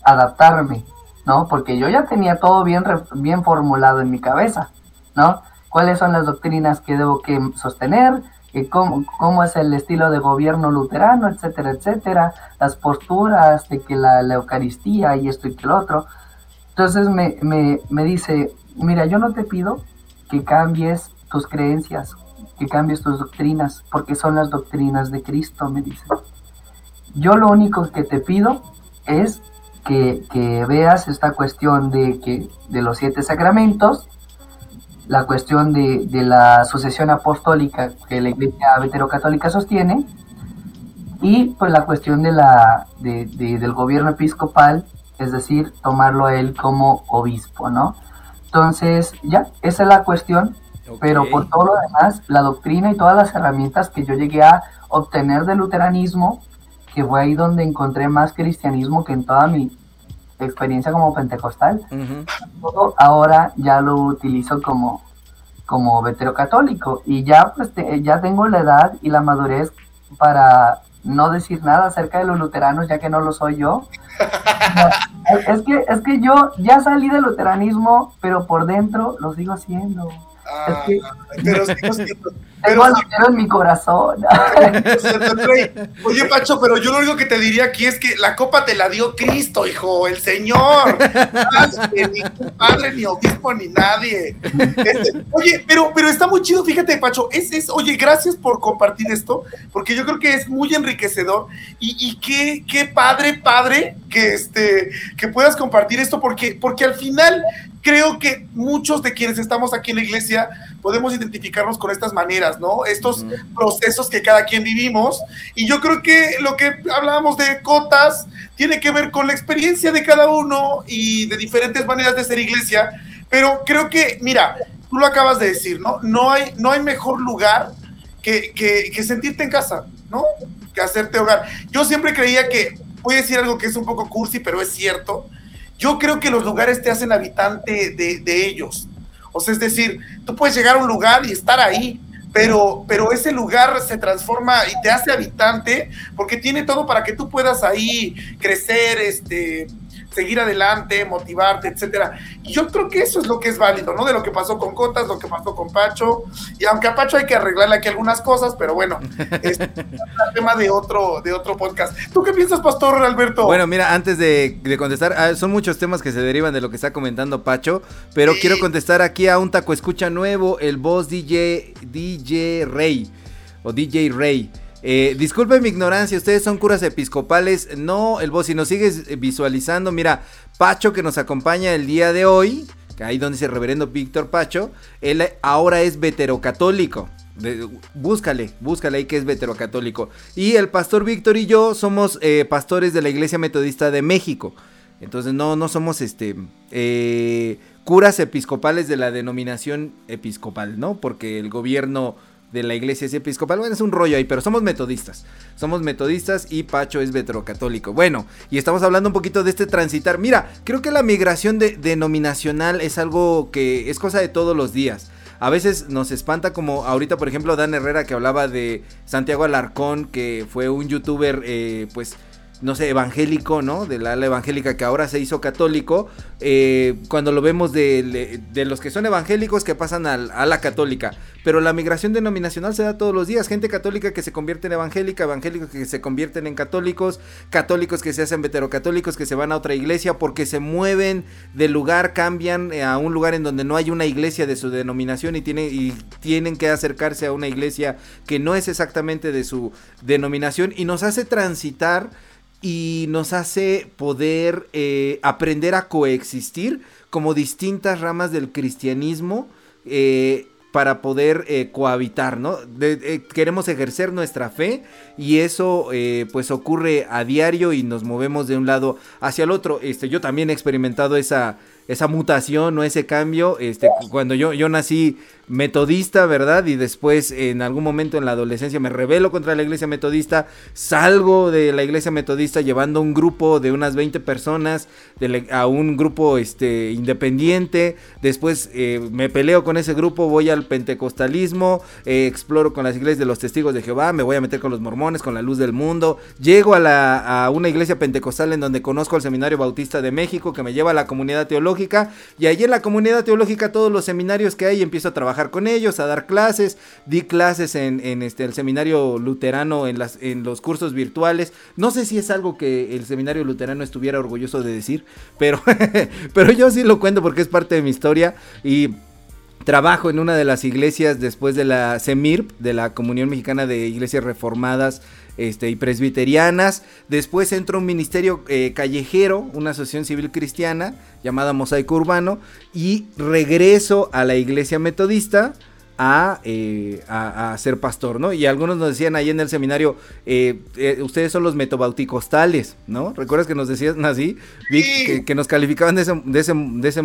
adaptarme, ¿no? Porque yo ya tenía todo bien, bien formulado en mi cabeza, ¿no? ¿Cuáles son las doctrinas que debo que sostener? ¿Cómo, cómo es el estilo de gobierno luterano, etcétera, etcétera? Las posturas de que la, la Eucaristía y esto y que lo otro. Entonces me, me, me dice, mira, yo no te pido que cambies tus creencias, que cambies tus doctrinas, porque son las doctrinas de Cristo, me dice. Yo lo único que te pido es que, que veas esta cuestión de, que, de los siete sacramentos, la cuestión de, de la sucesión apostólica que la iglesia veterocatólica sostiene, y pues la cuestión de la, de- de- del gobierno episcopal, es decir, tomarlo a él como obispo, ¿no? Entonces, ya, esa es la cuestión, pero por todo lo demás, la doctrina y todas las herramientas que yo llegué a obtener del luteranismo, que fue ahí donde encontré más cristianismo que en toda mi experiencia como pentecostal, todo ahora ya lo utilizo como, como veterocatólico y ya pues te- ya tengo la edad y la madurez para no decir nada acerca de los luteranos ya que no lo soy yo. [laughs] No, es que es que yo ya salí del luteranismo, pero por dentro lo sigo haciendo. Es que pero sigo siendo- pero lutero en mi corazón. [laughs] [laughs] Oye, Pacho, pero yo lo único que te diría aquí es que la copa te la dio Cristo, hijo, el Señor. Ni tu padre, ni obispo, ni nadie. Este, oye, pero, pero está muy chido, fíjate, Pacho. Es, es, oye, gracias por compartir esto, porque yo creo que es muy enriquecedor. Y, y qué, qué padre, padre, que este, que puedas compartir esto, porque, porque al final creo que muchos de quienes estamos aquí en la iglesia podemos identificarnos con estas maneras, ¿no? Estos Ujú. procesos que cada quien vivimos. Y yo creo que lo que hablábamos de cotas tiene que ver con la experiencia de cada uno y de diferentes maneras de ser iglesia. Pero creo que, mira, tú lo acabas de decir, ¿no? No hay, no hay mejor lugar que, que, que sentirte en casa, ¿no? que hacerte hogar. Yo siempre creía que, voy a decir algo que es un poco cursi, pero es cierto. Yo creo que los lugares te hacen habitante de, de ellos. O sea, es decir, tú puedes llegar a un lugar y estar ahí, pero, pero ese lugar se transforma y te hace habitante porque tiene todo para que tú puedas ahí crecer, este, seguir adelante, motivarte, etcétera. Y yo creo que eso es lo que es válido, ¿no? De lo que pasó con Cotas, lo que pasó con Pacho. Y aunque a Pacho hay que arreglarle aquí algunas cosas, pero bueno, [laughs] es el tema de otro, de otro podcast. ¿Tú qué piensas, Pastor Alberto? Bueno, mira, antes de, de contestar, ah, son muchos temas que se derivan de lo que está comentando Pacho, pero Sí. quiero contestar aquí a un taco escucha nuevo, el boss DJ, DJ Rey, o DJ Rey. Eh, disculpen mi ignorancia, ustedes son curas episcopales. No, el boss, si nos sigues visualizando, mira, Pacho que nos acompaña el día de hoy, que ahí donde dice reverendo Víctor Pacho, él ahora es veterocatólico. De- búscale, búscale ahí que es veterocatólico. Y el pastor Víctor y yo somos eh, pastores de la Iglesia Metodista de México. Entonces no, no somos este eh, curas episcopales de la denominación episcopal, ¿no? Porque el gobierno de la iglesia es episcopal. Bueno, es un rollo ahí, pero somos metodistas. Somos metodistas y Pacho es veterocatólico. Bueno, y estamos hablando un poquito de este transitar. Mira, creo que la migración de, denominacional es algo que es cosa de todos los días. A veces nos espanta como ahorita, por ejemplo, Dan Herrera que hablaba de Santiago Alarcón, que fue un youtuber, eh, pues, no sé, evangélico, ¿no? De la ala evangélica que ahora se hizo católico. eh, cuando lo vemos de, de los que son evangélicos que pasan a, la católica. Pero la migración denominacional se da todos los días. Gente católica que se convierte en evangélica, evangélicos que se convierten en católicos, católicos que se hacen veterocatólicos, que se van a otra iglesia porque se mueven de lugar, cambian eh, a un lugar en donde no hay una iglesia de su denominación y, tiene, y tienen que acercarse a una iglesia que no es exactamente de su denominación y nos hace transitar y nos hace poder eh, aprender a coexistir como distintas ramas del cristianismo eh, para poder eh, cohabitar, ¿no? Eh, queremos ejercer nuestra fe y eso pues ocurre a diario y nos movemos de un lado hacia el otro. Este, yo también he experimentado esa, esa mutación o ese cambio. Este, cuando yo, yo nací metodista, ¿verdad? Y después en algún momento en la adolescencia me rebelo contra la iglesia metodista, salgo de la iglesia metodista llevando un grupo de unas 20 personas a un grupo este, independiente, después eh, me peleo con ese grupo, voy al pentecostalismo, eh, exploro con las iglesias de los testigos de Jehová, me voy a meter con los mormones, con la luz del mundo, llego a, la, a una iglesia pentecostal en donde conozco al Seminario Bautista de México que me lleva a la comunidad teológica y allí en la comunidad teológica todos los seminarios que hay empiezo a trabajar con ellos, a dar clases, di clases en, este, el seminario luterano en, las, en los cursos virtuales, no sé si es algo que el seminario luterano estuviera orgulloso de decir, pero, [laughs] pero yo sí lo cuento porque es parte de mi historia y trabajo en una de las iglesias después de la CEMIRP, de la Comunión Mexicana de Iglesias Reformadas este, y Presbiterianas. Después entro a un ministerio eh, callejero, una asociación civil cristiana llamada Mosaico Urbano, y regreso a la iglesia metodista. A, eh, a, a ser pastor, ¿no? Y algunos nos decían ahí en el seminario, eh, eh, ustedes son los metobauticostales, ¿no? ¿Recuerdas que nos decían así? Vic, Sí. que, que nos calificaban de, ese- de, ese- de, ese-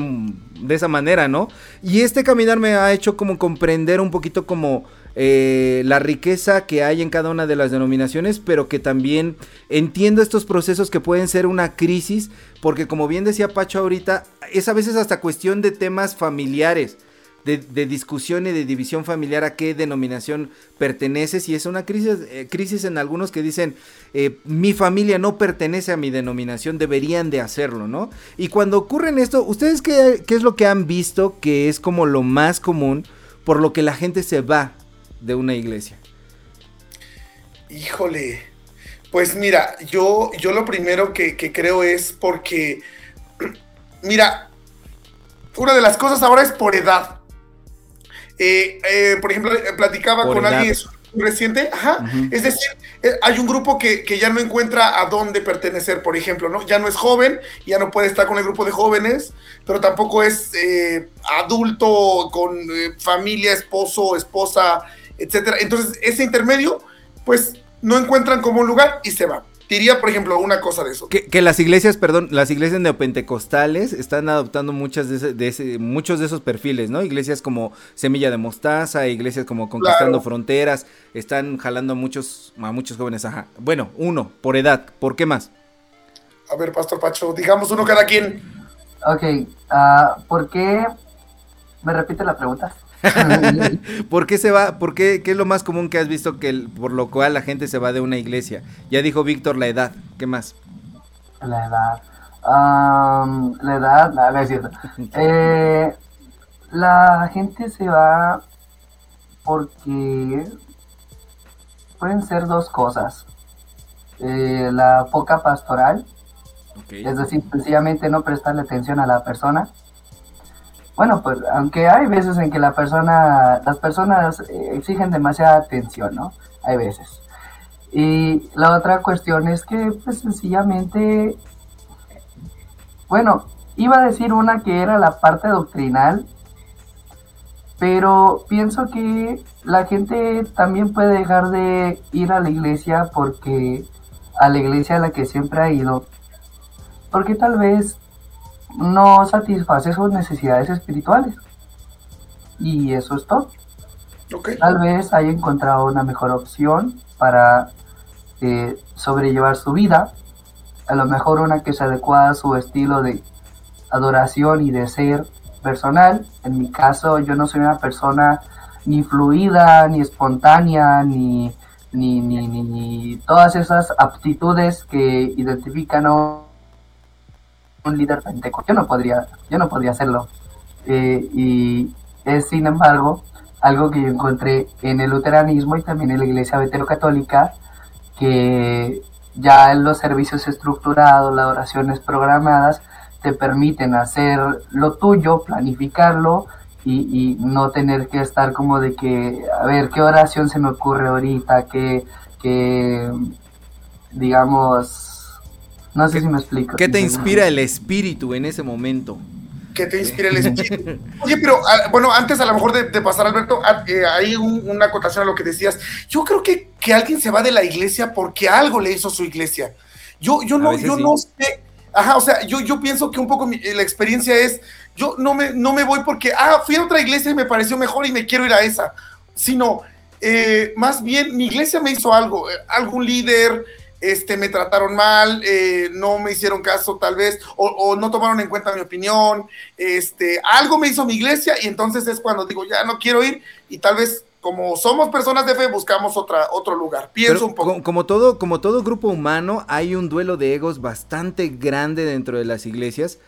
de esa manera, ¿no? Y este caminar me ha hecho como comprender un poquito como eh, la riqueza que hay en cada una de las denominaciones, pero que también entiendo estos procesos que pueden ser una crisis, porque como bien decía Pacho ahorita, es a veces hasta cuestión de temas familiares. De, de discusión y de división familiar a qué denominación perteneces y es una crisis, eh, crisis en algunos que dicen eh, mi familia no pertenece a mi denominación, deberían de hacerlo, ¿no? Y cuando ocurren esto, ¿ustedes qué, qué es lo que han visto que es como lo más común por lo que la gente se va de una iglesia? Híjole. Pues mira, yo, yo lo primero que, que creo es porque, [clears throat] mira, una de las cosas ahora es por edad. Eh, eh, por ejemplo, eh, platicaba Por con edad. alguien reciente, ajá, es decir, hay un grupo que, que ya no encuentra a dónde pertenecer, por ejemplo, ¿no? Ya no es joven, ya no puede estar con el grupo de jóvenes, pero tampoco es eh, adulto con eh, familia, esposo, esposa, etcétera. Entonces, ese intermedio, pues no encuentran como un lugar y se van. diría, por ejemplo, una cosa de eso. Que, las iglesias, perdón, las iglesias neopentecostales están adoptando muchas de, ese, muchos de esos perfiles, ¿no? Iglesias como Semilla de Mostaza, iglesias como Conquistando Fronteras, están jalando a muchos, a muchos jóvenes, ajá. Bueno, uno, por edad, ¿por qué más? A ver, Pastor Pacho, digamos uno cada quien. Ok, uh, ¿por qué? ¿Me repite la pregunta? [laughs] ¿Por qué se va? ¿Por qué? ¿Qué es lo más común que has visto que por lo cual la gente se va de una iglesia? Ya dijo Víctor la edad. ¿Qué más? La edad. la edad, no, no es cierto. [laughs] Eh, la gente se va porque pueden ser dos cosas. Eh, la poca pastoral, es decir, sencillamente no prestarle atención a la persona bueno, pues aunque hay veces en que la persona, las personas eh, exigen demasiada atención, ¿no? Hay veces. Y la otra cuestión es que, pues sencillamente, bueno, iba a decir una que era la parte doctrinal, pero pienso que la gente también puede dejar de ir a la iglesia porque a la iglesia a la que siempre ha ido, porque tal vez no satisface sus necesidades espirituales. Y eso es todo. Tal vez haya encontrado una mejor opción para eh, sobrellevar su vida. A lo mejor una que se adecua a su estilo de adoración y de ser personal. En mi caso, yo no soy una persona ni fluida, ni espontánea, ni, ni, ni, ni todas esas aptitudes que identifican a un líder pentecostal. Yo no podría, yo no podría hacerlo. Eh, y es, sin embargo, algo que yo encontré en el luteranismo y también en la iglesia veterocatólica, que ya en los servicios estructurados, las oraciones programadas, te permiten hacer lo tuyo, planificarlo y, no tener que estar como de que, a ver, ¿qué oración se me ocurre ahorita? ¿Qué, qué digamos, no sé si me explico. ¿Qué te inspira el espíritu en ese momento? ¿Qué te inspira el espíritu? [laughs] Oye, pero ah, bueno, antes a lo mejor de, pasar, Alberto, ah, eh, hay una acotación a lo que decías. Yo creo que, que alguien se va de la iglesia porque algo le hizo su iglesia. Yo, yo no, yo no sé. Ajá, o sea, yo, yo pienso que un poco la experiencia es, yo no me, no me voy porque, ah, fui a otra iglesia y me pareció mejor y me quiero ir a esa, sino eh, más bien mi iglesia me hizo algo, eh, algún líder, este, me trataron mal, eh, no me hicieron caso tal vez, o, no tomaron en cuenta mi opinión, este, algo me hizo mi iglesia y entonces es cuando digo, ya no quiero ir y tal vez como somos personas de fe buscamos otra, otro lugar. Pienso un poco. Como, todo, como todo grupo humano, hay un duelo de egos bastante grande dentro de las iglesias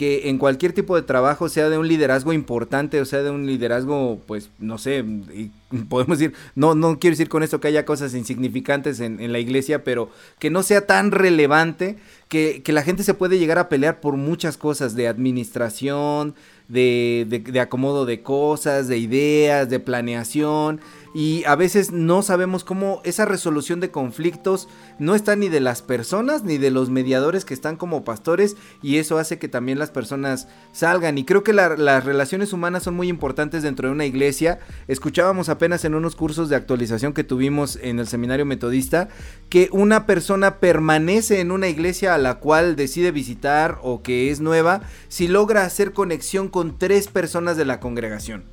que en cualquier tipo de trabajo, sea de un liderazgo importante o sea de un liderazgo, pues, no sé, [laughs] podemos decir, no, no quiero decir con esto que haya cosas insignificantes en, la iglesia, pero que no sea tan relevante que, que, la gente se puede llegar a pelear por muchas cosas de administración, de, de, de acomodo de cosas, de ideas, de planeación y a veces no sabemos cómo esa resolución de conflictos no está ni de las personas ni de los mediadores que están como pastores y eso hace que también las personas salgan y creo que las relaciones humanas son muy importantes dentro de una iglesia. Escuchábamos apenas en unos cursos de actualización que tuvimos en el seminario metodista que una persona permanece en una iglesia a la cual decide visitar o que es nueva si logra hacer conexión con tres personas de la congregación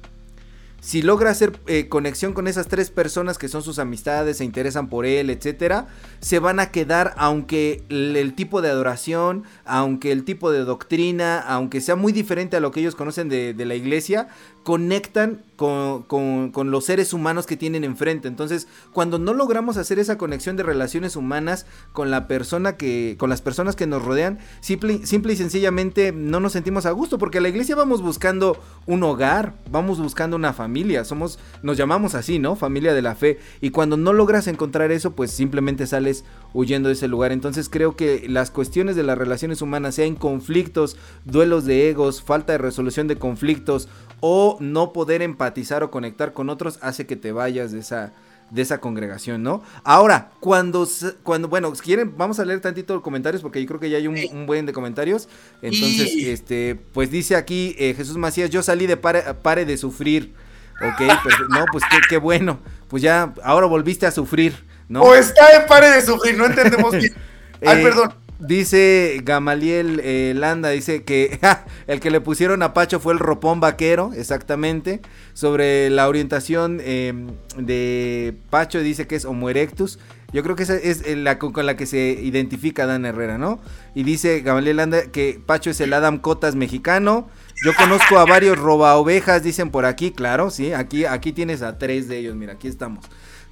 si logra hacer eh, conexión con esas tres personas que son sus amistades, se interesan por él, etcétera, se van a quedar aunque el, tipo de adoración, aunque el tipo de doctrina, aunque sea muy diferente a lo que ellos conocen de, la iglesia, conectan con, los seres humanos que tienen enfrente. Entonces, cuando no logramos hacer esa conexión de relaciones humanas con la persona que, con las personas que nos rodean, simple, simple y sencillamente no nos sentimos a gusto, porque a la iglesia vamos buscando un hogar, vamos buscando una familia, somos, nos llamamos así, ¿no? Familia de la fe. Y cuando no logras encontrar eso, pues simplemente sales huyendo de ese lugar. Entonces creo que las cuestiones de las relaciones humanas, sean conflictos, duelos de egos, falta de resolución de conflictos, o no poder empatizar o conectar con otros hace que te vayas de esa de esa congregación, ¿no? Ahora, cuando, cuando, bueno, quieren, vamos a leer tantito los comentarios porque yo creo que ya hay un, buen de comentarios. Entonces, este, pues dice aquí eh, Jesús Macías, yo salí de pare, de sufrir. Ok, no, pues qué, qué, bueno. Pues ya, ahora volviste a sufrir, ¿no? O está de pare de sufrir, no entendemos bien. [laughs] Ay, perdón. Dice Gamaliel eh, Landa, dice que [laughs] el que le pusieron a Pacho fue el ropón vaquero, exactamente. Sobre la orientación em, de Pacho dice que es Homo erectus. Yo creo que esa es la con la que se identifica Dan Herrera, ¿no? Y dice Gamaliel Landa que Pacho es el Adam Cotas mexicano. Yo conozco a varios roba ovejas, dicen por aquí, claro, sí. Aquí, aquí tienes a tres de ellos, mira, aquí estamos.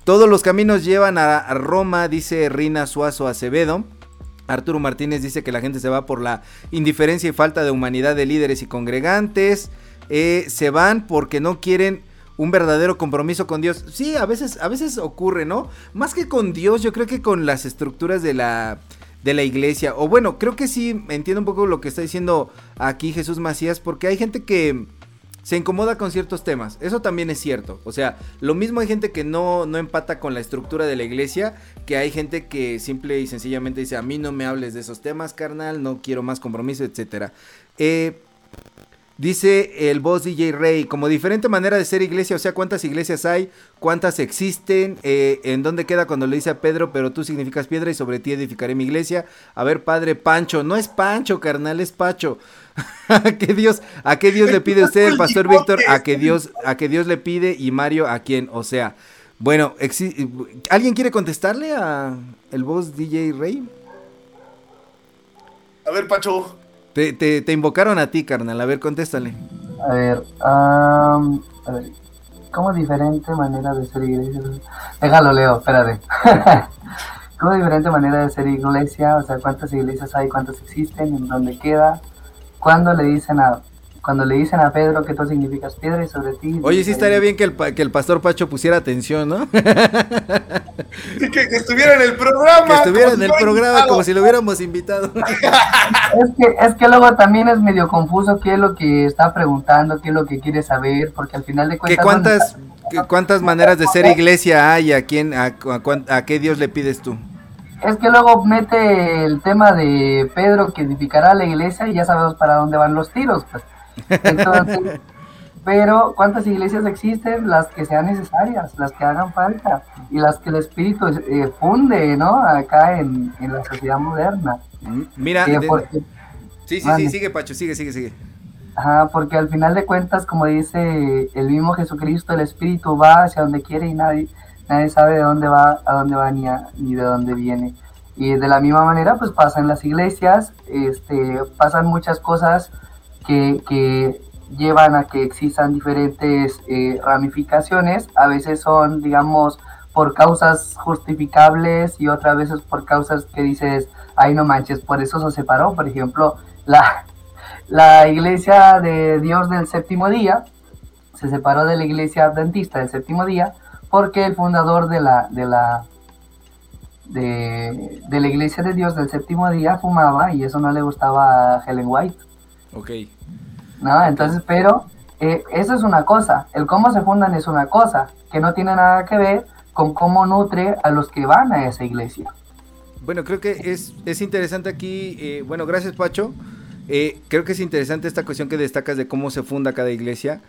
Todos los caminos llevan a, Roma, dice Rina Suazo Acevedo. Arturo Martínez dice que la gente se va por la indiferencia y falta de humanidad de líderes y congregantes. Eh, se van porque no quieren un verdadero compromiso con Dios. Sí, a veces, a veces ocurre, ¿no? Más que con Dios, yo creo que con las estructuras de la, de la iglesia. O bueno, creo que sí entiendo un poco lo que está diciendo aquí Jesús Macías, porque hay gente que se incomoda con ciertos temas. Eso también es cierto. O sea, lo mismo hay gente que no, no empata con la estructura de la iglesia, que hay gente que simple y sencillamente dice, a mí no me hables de esos temas, carnal, no quiero más compromiso, etcétera. Eh, Dice el boss DJ Rey, como diferente manera de ser iglesia, o sea, ¿cuántas iglesias hay? ¿Cuántas existen? Eh, ¿En dónde queda cuando le dice a Pedro, pero tú significas piedra y sobre ti edificaré mi iglesia? A ver, padre Pancho, no es Pancho, carnal, es Pacho. [laughs] ¿A qué Dios, a qué Dios le pide [laughs] usted, el pastor Víctor? A que Dios, a que Dios le pide y Mario a quién, o sea, bueno, ¿alguien quiere contestarle a el boss DJ Rey? A ver, Pacho. Te, te, invocaron a ti, carnal. A ver, contéstale. A ver, a ver, ¿cómo diferente manera de ser iglesia? Déjalo, Leo, espérate. [laughs] ¿Cómo diferente manera de ser iglesia? O sea, ¿cuántas iglesias hay? ¿Cuántas existen? ¿En dónde queda? ¿Cuándo le dicen a cuando le dicen a Pedro que tú significas piedra y sobre ti. Oye, sí estaría bien que el, que el pastor Pacho pusiera atención, ¿no? [laughs] que, estuviera en el programa. Que estuviera en el programa como si lo hubiéramos invitado. [laughs] es, que, es que luego también es medio confuso qué es lo que está preguntando, qué es lo que quiere saber, porque al final de cuentas... cuántas, ¿Cuántas maneras de ser iglesia hay? ¿A, quién, a, a qué Dios le pides tú? Es que luego mete el tema de Pedro que edificará la iglesia y ya sabemos para dónde van los tiros, pues. Entonces, pero ¿cuántas iglesias existen? Las que sean necesarias, las que hagan falta y las que el Espíritu eh, funde, ¿no? Acá en, la sociedad moderna. Mm, mira, eh, sí, sí, sí, sigue Pacho, sigue, sigue, sigue. Ajá, porque al final de cuentas, como dice el mismo Jesucristo, el Espíritu va hacia donde quiere y nadie, nadie sabe de dónde va, a dónde va ni, ni de dónde viene. Y de la misma manera, pues pasa en las iglesias, este, pasan muchas cosas que, llevan a que existan diferentes eh, ramificaciones. A veces son, digamos, por causas justificables y otras veces por causas que dices, ay no manches, por eso se separó. Por ejemplo, la, la iglesia de Dios del séptimo día se separó de la iglesia adventista del séptimo día porque el fundador de la, de la, de, de la iglesia de Dios del séptimo día fumaba y eso no le gustaba a Helen White. Ok. ¿no? Entonces, pero eh, eso es una cosa, el cómo se fundan es una cosa, que no tiene nada que ver con cómo nutre a los que van a esa iglesia. Bueno, creo que es, es interesante aquí, eh, bueno, gracias Pacho, eh, creo que es interesante esta cuestión que destacas de cómo se funda cada iglesia.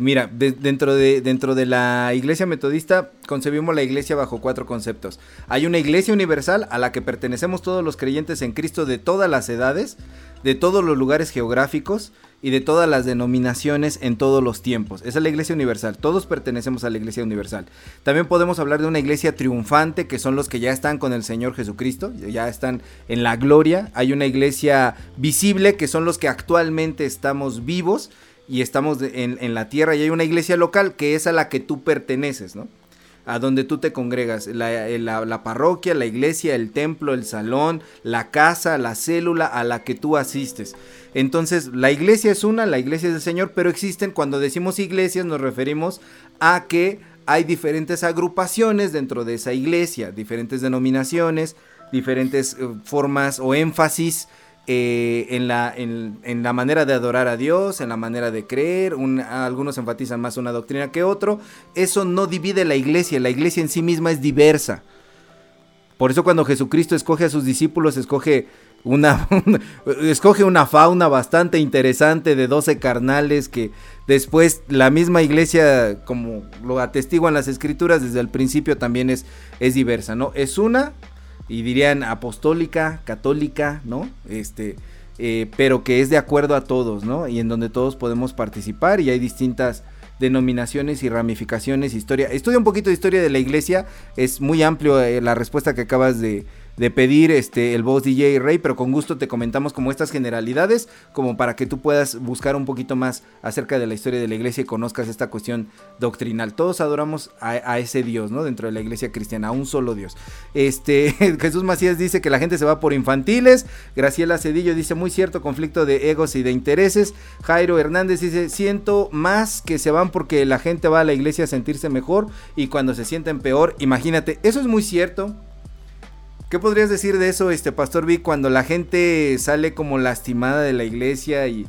Mira, dentro, de, dentro de la iglesia metodista concebimos la iglesia bajo cuatro conceptos. Hay una iglesia universal a la que pertenecemos todos los creyentes en Cristo de todas las edades, de todos los lugares geográficos y de todas las denominaciones en todos los tiempos. Esa es la iglesia universal. Todos pertenecemos a la iglesia universal. También podemos hablar de una iglesia triunfante, que son los que ya están con el Señor Jesucristo, ya están en la gloria. Hay una iglesia visible, que son los que actualmente estamos vivos y estamos en, en la tierra. Y hay una iglesia local, que es a la que tú perteneces, ¿no? a donde tú te congregas, la, la, parroquia, la iglesia, el templo, el salón, la casa, la célula a la que tú asistes. Entonces, la iglesia es una, la iglesia es del Señor, pero existen, cuando decimos iglesias, nos referimos a que hay diferentes agrupaciones dentro de esa iglesia, diferentes denominaciones, diferentes eh, formas o énfasis eh, en, la, en, la manera de adorar a Dios, en la manera de creer, algunos enfatizan más una doctrina que otro, eso no divide la iglesia, la iglesia en sí misma es diversa. Por eso cuando Jesucristo escoge a sus discípulos, escoge una, [laughs] escoge una fauna bastante interesante de 12 carnales que después la misma iglesia, como lo atestiguan las escrituras, desde el principio también es, es diversa, ¿no? Es una, y dirían apostólica, católica, ¿no? Este, eh, pero que es de acuerdo a todos, ¿no? Y en donde todos podemos participar y hay distintas denominaciones y ramificaciones, historia. Estudia un poquito de historia de la iglesia, es muy amplio eh, la respuesta que acabas de, de pedir este el boss DJ Rey, pero con gusto te comentamos como estas generalidades, como para que tú puedas buscar un poquito más acerca de la historia de la iglesia y conozcas esta cuestión doctrinal. Todos adoramos a, ese Dios, ¿no? Dentro de la iglesia cristiana, a un solo Dios. Este, [laughs] Jesús Macías dice que la gente se va por infantiles. Graciela Cedillo dice, muy cierto, conflicto de egos y de intereses. Jairo Hernández dice, siento más que se van porque la gente va a la iglesia a sentirse mejor y cuando se sienten peor, imagínate, eso es muy cierto. ¿Qué podrías decir de eso, este Pastor Vic, cuando la gente sale como lastimada de la iglesia y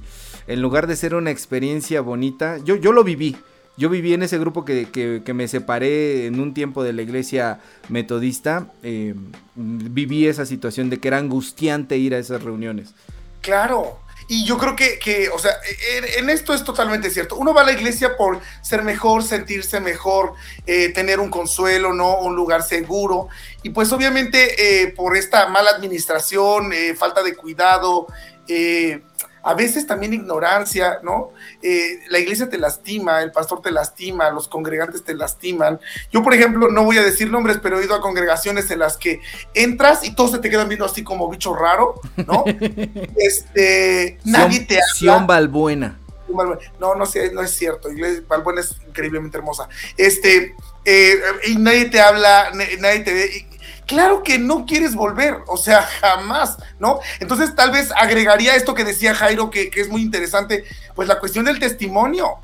en lugar de ser una experiencia bonita, yo, yo lo viví. Yo viví en ese grupo que, que, me separé en un tiempo de la iglesia metodista. Eh, viví esa situación de que era angustiante ir a esas reuniones. Claro, y yo creo que, que o sea, en, esto es totalmente cierto. Uno va a la iglesia por ser mejor, sentirse mejor, eh, tener un consuelo, ¿no? Un lugar seguro. Y pues obviamente eh, por esta mala administración, eh, falta de cuidado, a veces también ignorancia, ¿no? Eh, la iglesia te lastima, el pastor te lastima, los congregantes te lastiman. Yo, por ejemplo, no voy a decir nombres, pero he ido a congregaciones en las que entras y todos se te quedan viendo así como bicho raro, ¿no? [laughs] este, nadie te habla. Sion Balbuena. No, no, no es cierto. Balbuena es increíblemente hermosa. Este, eh, y nadie te habla, nadie te ve claro que no quieres volver, o sea, jamás, ¿no? Entonces tal vez agregaría esto que decía Jairo, que, es muy interesante, pues la cuestión del testimonio.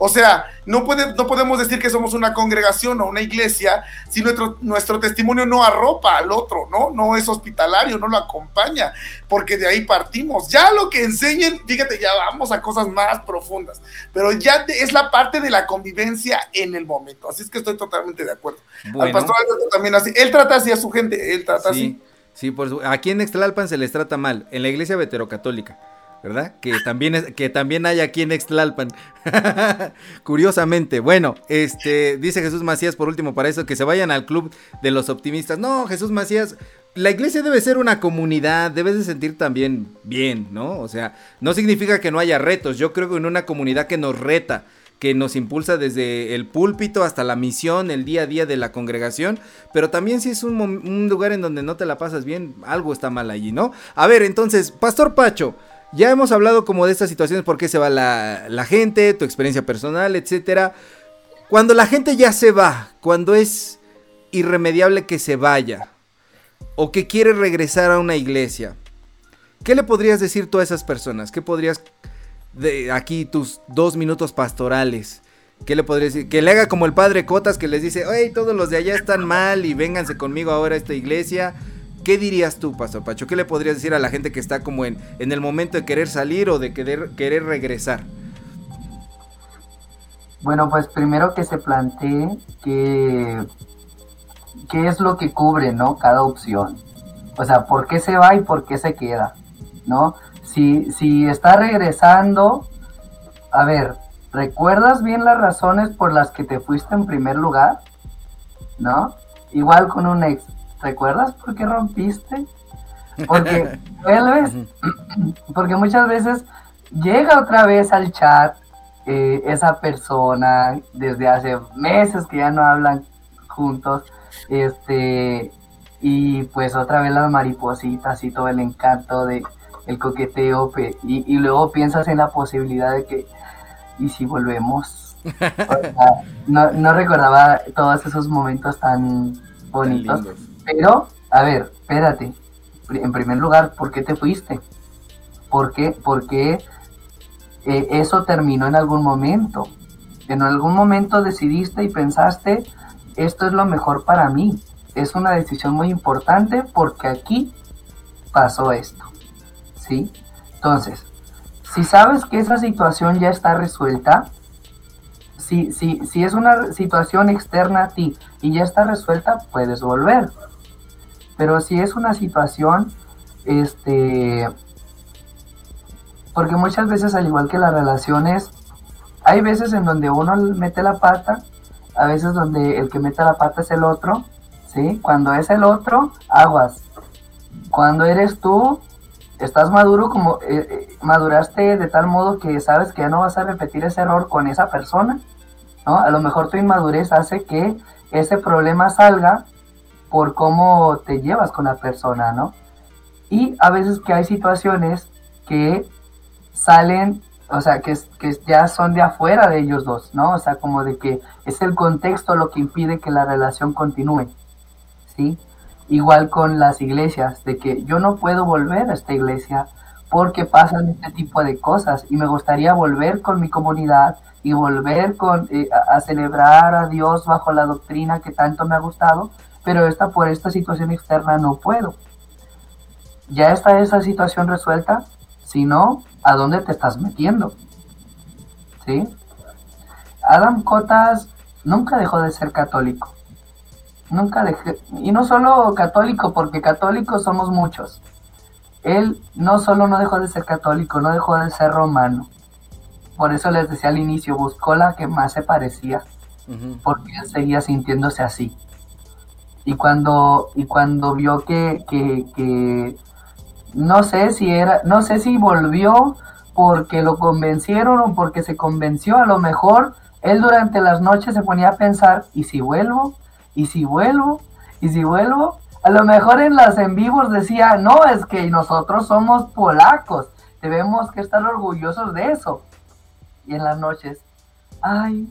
O sea, no, puede, no podemos decir que somos una congregación o una iglesia si nuestro, nuestro testimonio no arropa al otro, ¿no? No es hospitalario, no lo acompaña, porque de ahí partimos. Ya lo que enseñen, fíjate, ya vamos a cosas más profundas, pero ya es la parte de la convivencia en el momento. Así es que estoy totalmente de acuerdo. Al pastor Alberto también así. Él trata así a su gente, él trata así. Sí, por aquí en Extlalpan se les trata mal, en la iglesia veterocatólica. ¿Verdad? Que también, es, que también hay aquí en Extlalpan. [laughs] Curiosamente, bueno, este, dice Jesús Macías por último para eso, que se vayan al club de los optimistas. No, Jesús Macías, la iglesia debe ser una comunidad, debes de sentir también bien, ¿no? O sea, no significa que no haya retos, yo creo que en una comunidad que nos reta, que nos impulsa desde el púlpito hasta la misión, el día a día de la congregación, pero también si es un, un lugar en donde no te la pasas bien, algo está mal allí, ¿no? A ver, entonces, Pastor Pacho, ya hemos hablado como de estas situaciones, por qué se va la, gente, tu experiencia personal, etcétera. Cuando la gente ya se va, cuando es irremediable que se vaya, o que quiere regresar a una iglesia, ¿qué le podrías decir tú a esas personas? ¿Qué podrías, de aquí tus dos minutos pastorales, ¿Qué le podrías decir? Que le haga como el padre Cotas que les dice, hey, todos los de allá están mal y vénganse conmigo ahora a esta iglesia. ¿Qué dirías tú, Pastor Pacho? ¿Qué le podrías decir a la gente que está como en, en el momento de querer salir o de querer, querer regresar? Bueno, pues primero que se plantee que qué es lo que cubre, ¿no? Cada opción. O sea, ¿por qué se va y por qué se queda? ¿No? Si, si está regresando, a ver, ¿recuerdas bien las razones por las que te fuiste en primer lugar? ¿No? Igual con un ex. ¿Recuerdas por qué rompiste? Porque [laughs] vuelves, [clears throat] porque muchas veces llega otra vez al chat eh, esa persona desde hace meses que ya no hablan juntos, este, y pues otra vez las maripositas y todo el encanto de el coqueteo, y, y luego piensas en la posibilidad de que, ¿y si volvemos? [laughs] no, no recordaba todos esos momentos tan bonitos. Pero, a ver, espérate. En primer lugar, ¿por qué te fuiste? ¿Por qué? Eh, eso terminó en algún momento. En algún momento decidiste y pensaste, esto es lo mejor para mí. Es una decisión muy importante porque aquí pasó esto. ¿Sí? Entonces, si sabes que esa situación ya está resuelta, si, si, si es una situación externa a ti y ya está resuelta, puedes volver. Pero si es una situación, este, porque muchas veces al igual que las relaciones, hay veces en donde uno mete la pata, a veces donde el que mete la pata es el otro, ¿sí? Cuando es el otro, aguas. Cuando eres tú, estás maduro como eh, eh, maduraste de tal modo que sabes que ya no vas a repetir ese error con esa persona, ¿no? A lo mejor tu inmadurez hace que ese problema salga por cómo te llevas con la persona, ¿no? Y a veces que hay situaciones que salen, o sea, que, que ya son de afuera de ellos dos, ¿no? O sea, como de que es el contexto lo que impide que la relación continúe, ¿sí? Igual con las iglesias, de que yo no puedo volver a esta iglesia porque pasan este tipo de cosas y me gustaría volver con mi comunidad y volver con, eh, a, celebrar a Dios bajo la doctrina que tanto me ha gustado, pero esta, por esta situación externa no puedo. Ya está esa situación resuelta, si no, ¿a dónde te estás metiendo? ¿Sí? Adam Cotas nunca dejó de ser católico. Nunca dejé, y no solo católico, porque católicos somos muchos. Él no solo no dejó de ser católico, no dejó de ser romano. Por eso les decía al inicio, buscó la que más se parecía, porque él seguía sintiéndose así. Y cuando, y cuando vio que, que, que, no sé si era, no sé si volvió porque lo convencieron o porque se convenció, a lo mejor él durante las noches se ponía a pensar, ¿y si vuelvo? ¿Y si vuelvo? ¿Y si vuelvo? A lo mejor en las en vivos decía, no, es que nosotros somos polacos, debemos que estar orgullosos de eso. Y en las noches, ay,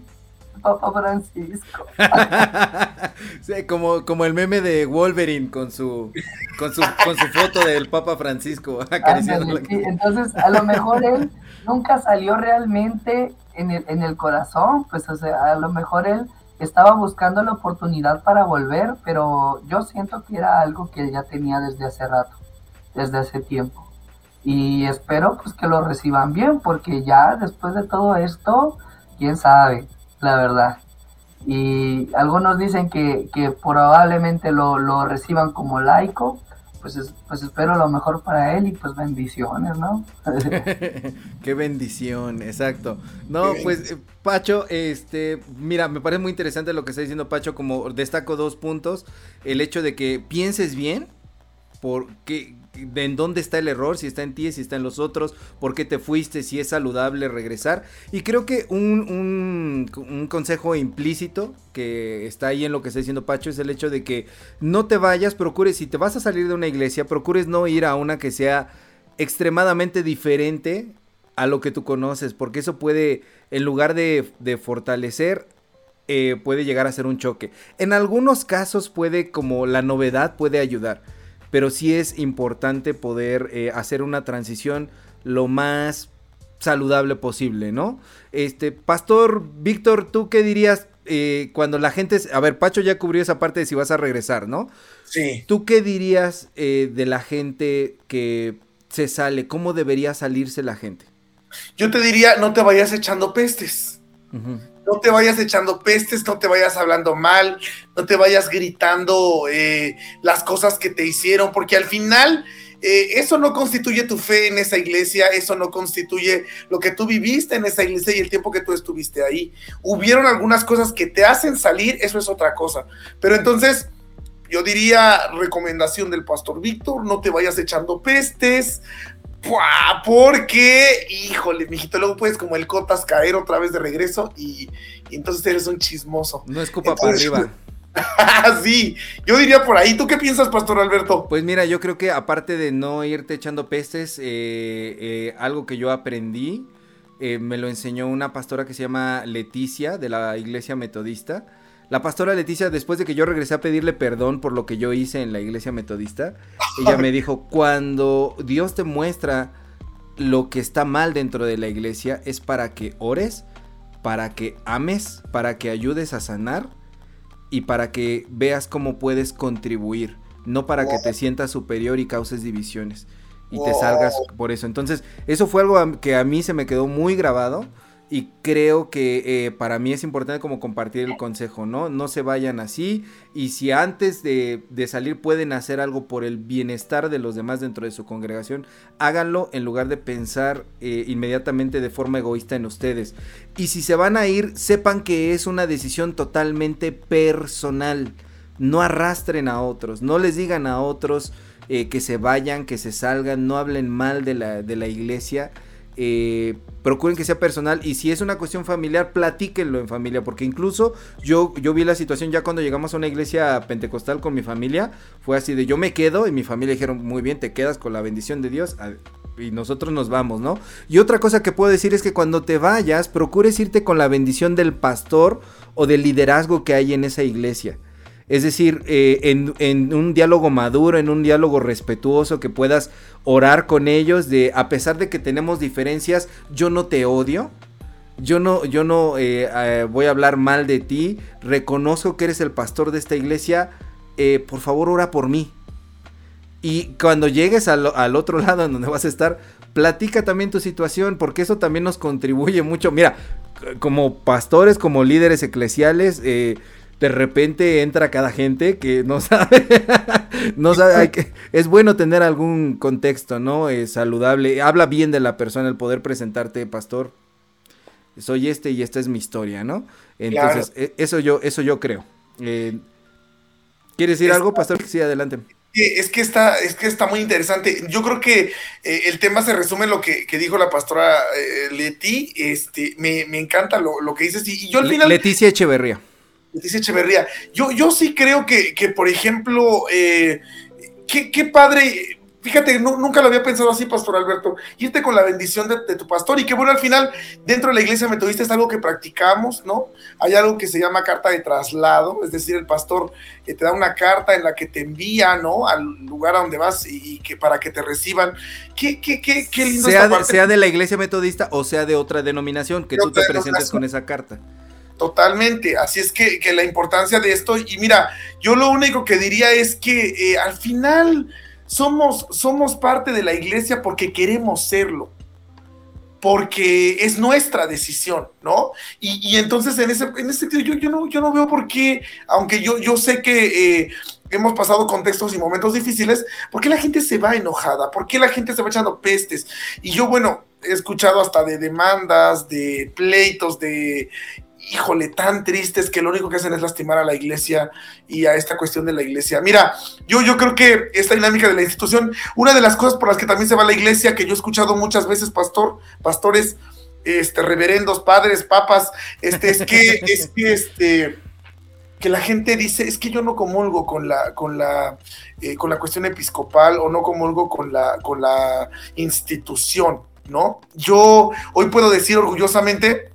Papa Francisco. [laughs] sí, como, como el meme de Wolverine con su, con su, con su foto del Papa Francisco [laughs] entonces, a lo mejor él nunca salió realmente en el, en el corazón, pues o sea, a lo mejor él estaba buscando la oportunidad para volver, pero yo siento que era algo que ya tenía desde hace rato, desde hace tiempo. Y espero pues que lo reciban bien, porque ya después de todo esto, quién sabe, la verdad. Y algunos dicen que, que probablemente lo, lo, reciban como laico, pues, pues espero lo mejor para él y pues bendiciones, ¿no? [laughs] [laughs] Qué bendición, exacto. No, pues eh, Pacho, este, mira, me parece muy interesante lo que está diciendo Pacho, como destaco dos puntos, el hecho de que pienses bien, porque en dónde está el error, si está en ti, si está en los otros, por qué te fuiste, si es saludable regresar. Y creo que un, un, consejo implícito que está ahí en lo que está diciendo Pacho es el hecho de que no te vayas, procures, si te vas a salir de una iglesia, procures no ir a una que sea extremadamente diferente a lo que tú conoces, porque eso puede, en lugar de, de fortalecer, eh, puede llegar a ser un choque. En algunos casos puede, como la novedad puede ayudar pero sí es importante poder eh, hacer una transición lo más saludable posible, ¿no? Este, Pastor Víctor, ¿tú qué dirías eh, cuando la gente... A ver, Pacho ya cubrió esa parte de si vas a regresar, ¿no? Sí. ¿Tú qué dirías eh, de la gente que se sale? ¿Cómo debería salirse la gente? Yo te diría, no te vayas echando pestes no te vayas echando pestes, no te vayas hablando mal, no te vayas gritando eh, las cosas que te hicieron, porque al final eh, eso no constituye tu fe en esa iglesia, eso no constituye lo que tú viviste en esa iglesia y el tiempo que tú estuviste ahí. Hubieron algunas cosas que te hacen salir, eso es otra cosa. Pero entonces, yo diría recomendación del pastor Víctor, no te vayas echando pestes, porque, híjole, mijito, luego puedes como el Cotas caer otra vez de regreso y, entonces eres un chismoso. No es culpa para arriba. [laughs] sí, yo diría por ahí. ¿Tú qué piensas, Pastor Alberto? Pues mira, yo creo que aparte de no irte echando pestes, eh, eh, algo que yo aprendí, eh, me lo enseñó una pastora que se llama Leticia de la iglesia metodista. La pastora Leticia, después de que yo regresé a pedirle perdón por lo que yo hice en la iglesia metodista, ella me dijo, cuando Dios te muestra lo que está mal dentro de la iglesia, es para que ores, para que ames, para que ayudes a sanar y para que veas cómo puedes contribuir, no para que te sientas superior y causes divisiones y te salgas por eso. Entonces, eso fue algo que a mí se me quedó muy grabado y creo que eh, para mí es importante como compartir el consejo, ¿no? No se vayan así y si antes de, salir pueden hacer algo por el bienestar de los demás dentro de su congregación, háganlo en lugar de pensar eh, inmediatamente de forma egoísta en ustedes. Y si se van a ir, sepan que es una decisión totalmente personal. no arrastren a otros, no les digan a otros eh, que se vayan, que se salgan, no hablen mal de la, de la iglesia. Eh, procuren que sea personal y si es una cuestión familiar, platíquenlo en familia, porque incluso yo, yo vi la situación ya cuando llegamos a una iglesia pentecostal con mi familia, fue así de yo me quedo y mi familia dijeron, muy bien, te quedas con la bendición de Dios y nosotros nos vamos, ¿no? Y otra cosa que puedo decir es que cuando te vayas, procures irte con la bendición del pastor o del liderazgo que hay en esa iglesia. Es decir, eh, en, un diálogo maduro, en un diálogo respetuoso, que puedas orar con ellos, de a pesar de que tenemos diferencias, yo no te odio. Yo no, yo no eh, eh, voy a hablar mal de ti. Reconozco que eres el pastor de esta iglesia. por favor, ora por mí. Y cuando llegues al, al, otro [laughs] lado en donde vas a estar, platica también tu situación, porque eso también nos contribuye mucho. Mira, como pastores, como líderes eclesiales, eh, de repente entra cada gente que no [laughs] sabe, no sabe, que, es bueno tener algún contexto, ¿no? Es saludable, habla bien de la persona el poder presentarte, pastor, soy este y esta es mi historia, ¿no? Entonces, e, eso yo, eso yo creo. Eh, ¿Quieres decir algo, pastor? Sí, adelante. Es que está, es que está muy interesante. Yo creo que eh, el tema se resume en lo que, dijo la pastora eh, Leti. Este, me, encanta lo, que dices. Y, yo al final. Leticia Echeverría. Leticia Echeverría. Yo, yo sí creo que, que por ejemplo, eh, qué, qué, padre Fíjate, nunca lo había pensado así, Pastor Alberto. Irte con la bendición de, tu pastor y que bueno, al final, dentro de la iglesia metodista es algo que practicamos, ¿no? Hay algo que se llama carta de traslado, es decir, el pastor eh, te da una carta en la que te envía, ¿no? Al lugar a donde vas y, que para que te reciban. Qué, qué, qué, qué lindo sea, de, sea de la iglesia metodista o sea de otra denominación, que tú te presentes con esa carta. Totalmente, así es que, la importancia de esto, y mira, yo lo único que diría es que eh, al final somos, somos parte de la iglesia porque queremos serlo, porque es nuestra decisión, ¿no? Y, entonces en ese, en ese sentido yo, yo, no, yo no veo por qué, aunque yo, yo sé que eh, hemos pasado contextos y momentos difíciles, ¿por qué la gente se va enojada? ¿Por qué la gente se va echando pestes? Y yo, bueno, he escuchado hasta de demandas, de pleitos, de híjole, tan tristes que lo único que hacen es lastimar a la iglesia y a esta cuestión de la iglesia. Mira, yo, yo creo que esta dinámica de la institución, una de las cosas por las que también se va la iglesia, que yo he escuchado muchas veces, pastor, pastores, este, reverendos, padres, papas, este, es que, [laughs] es que, este, que la gente dice, es que yo no comulgo con la, con la, eh, con la cuestión episcopal o no comulgo con la, con la institución, ¿no? Yo hoy puedo decir orgullosamente,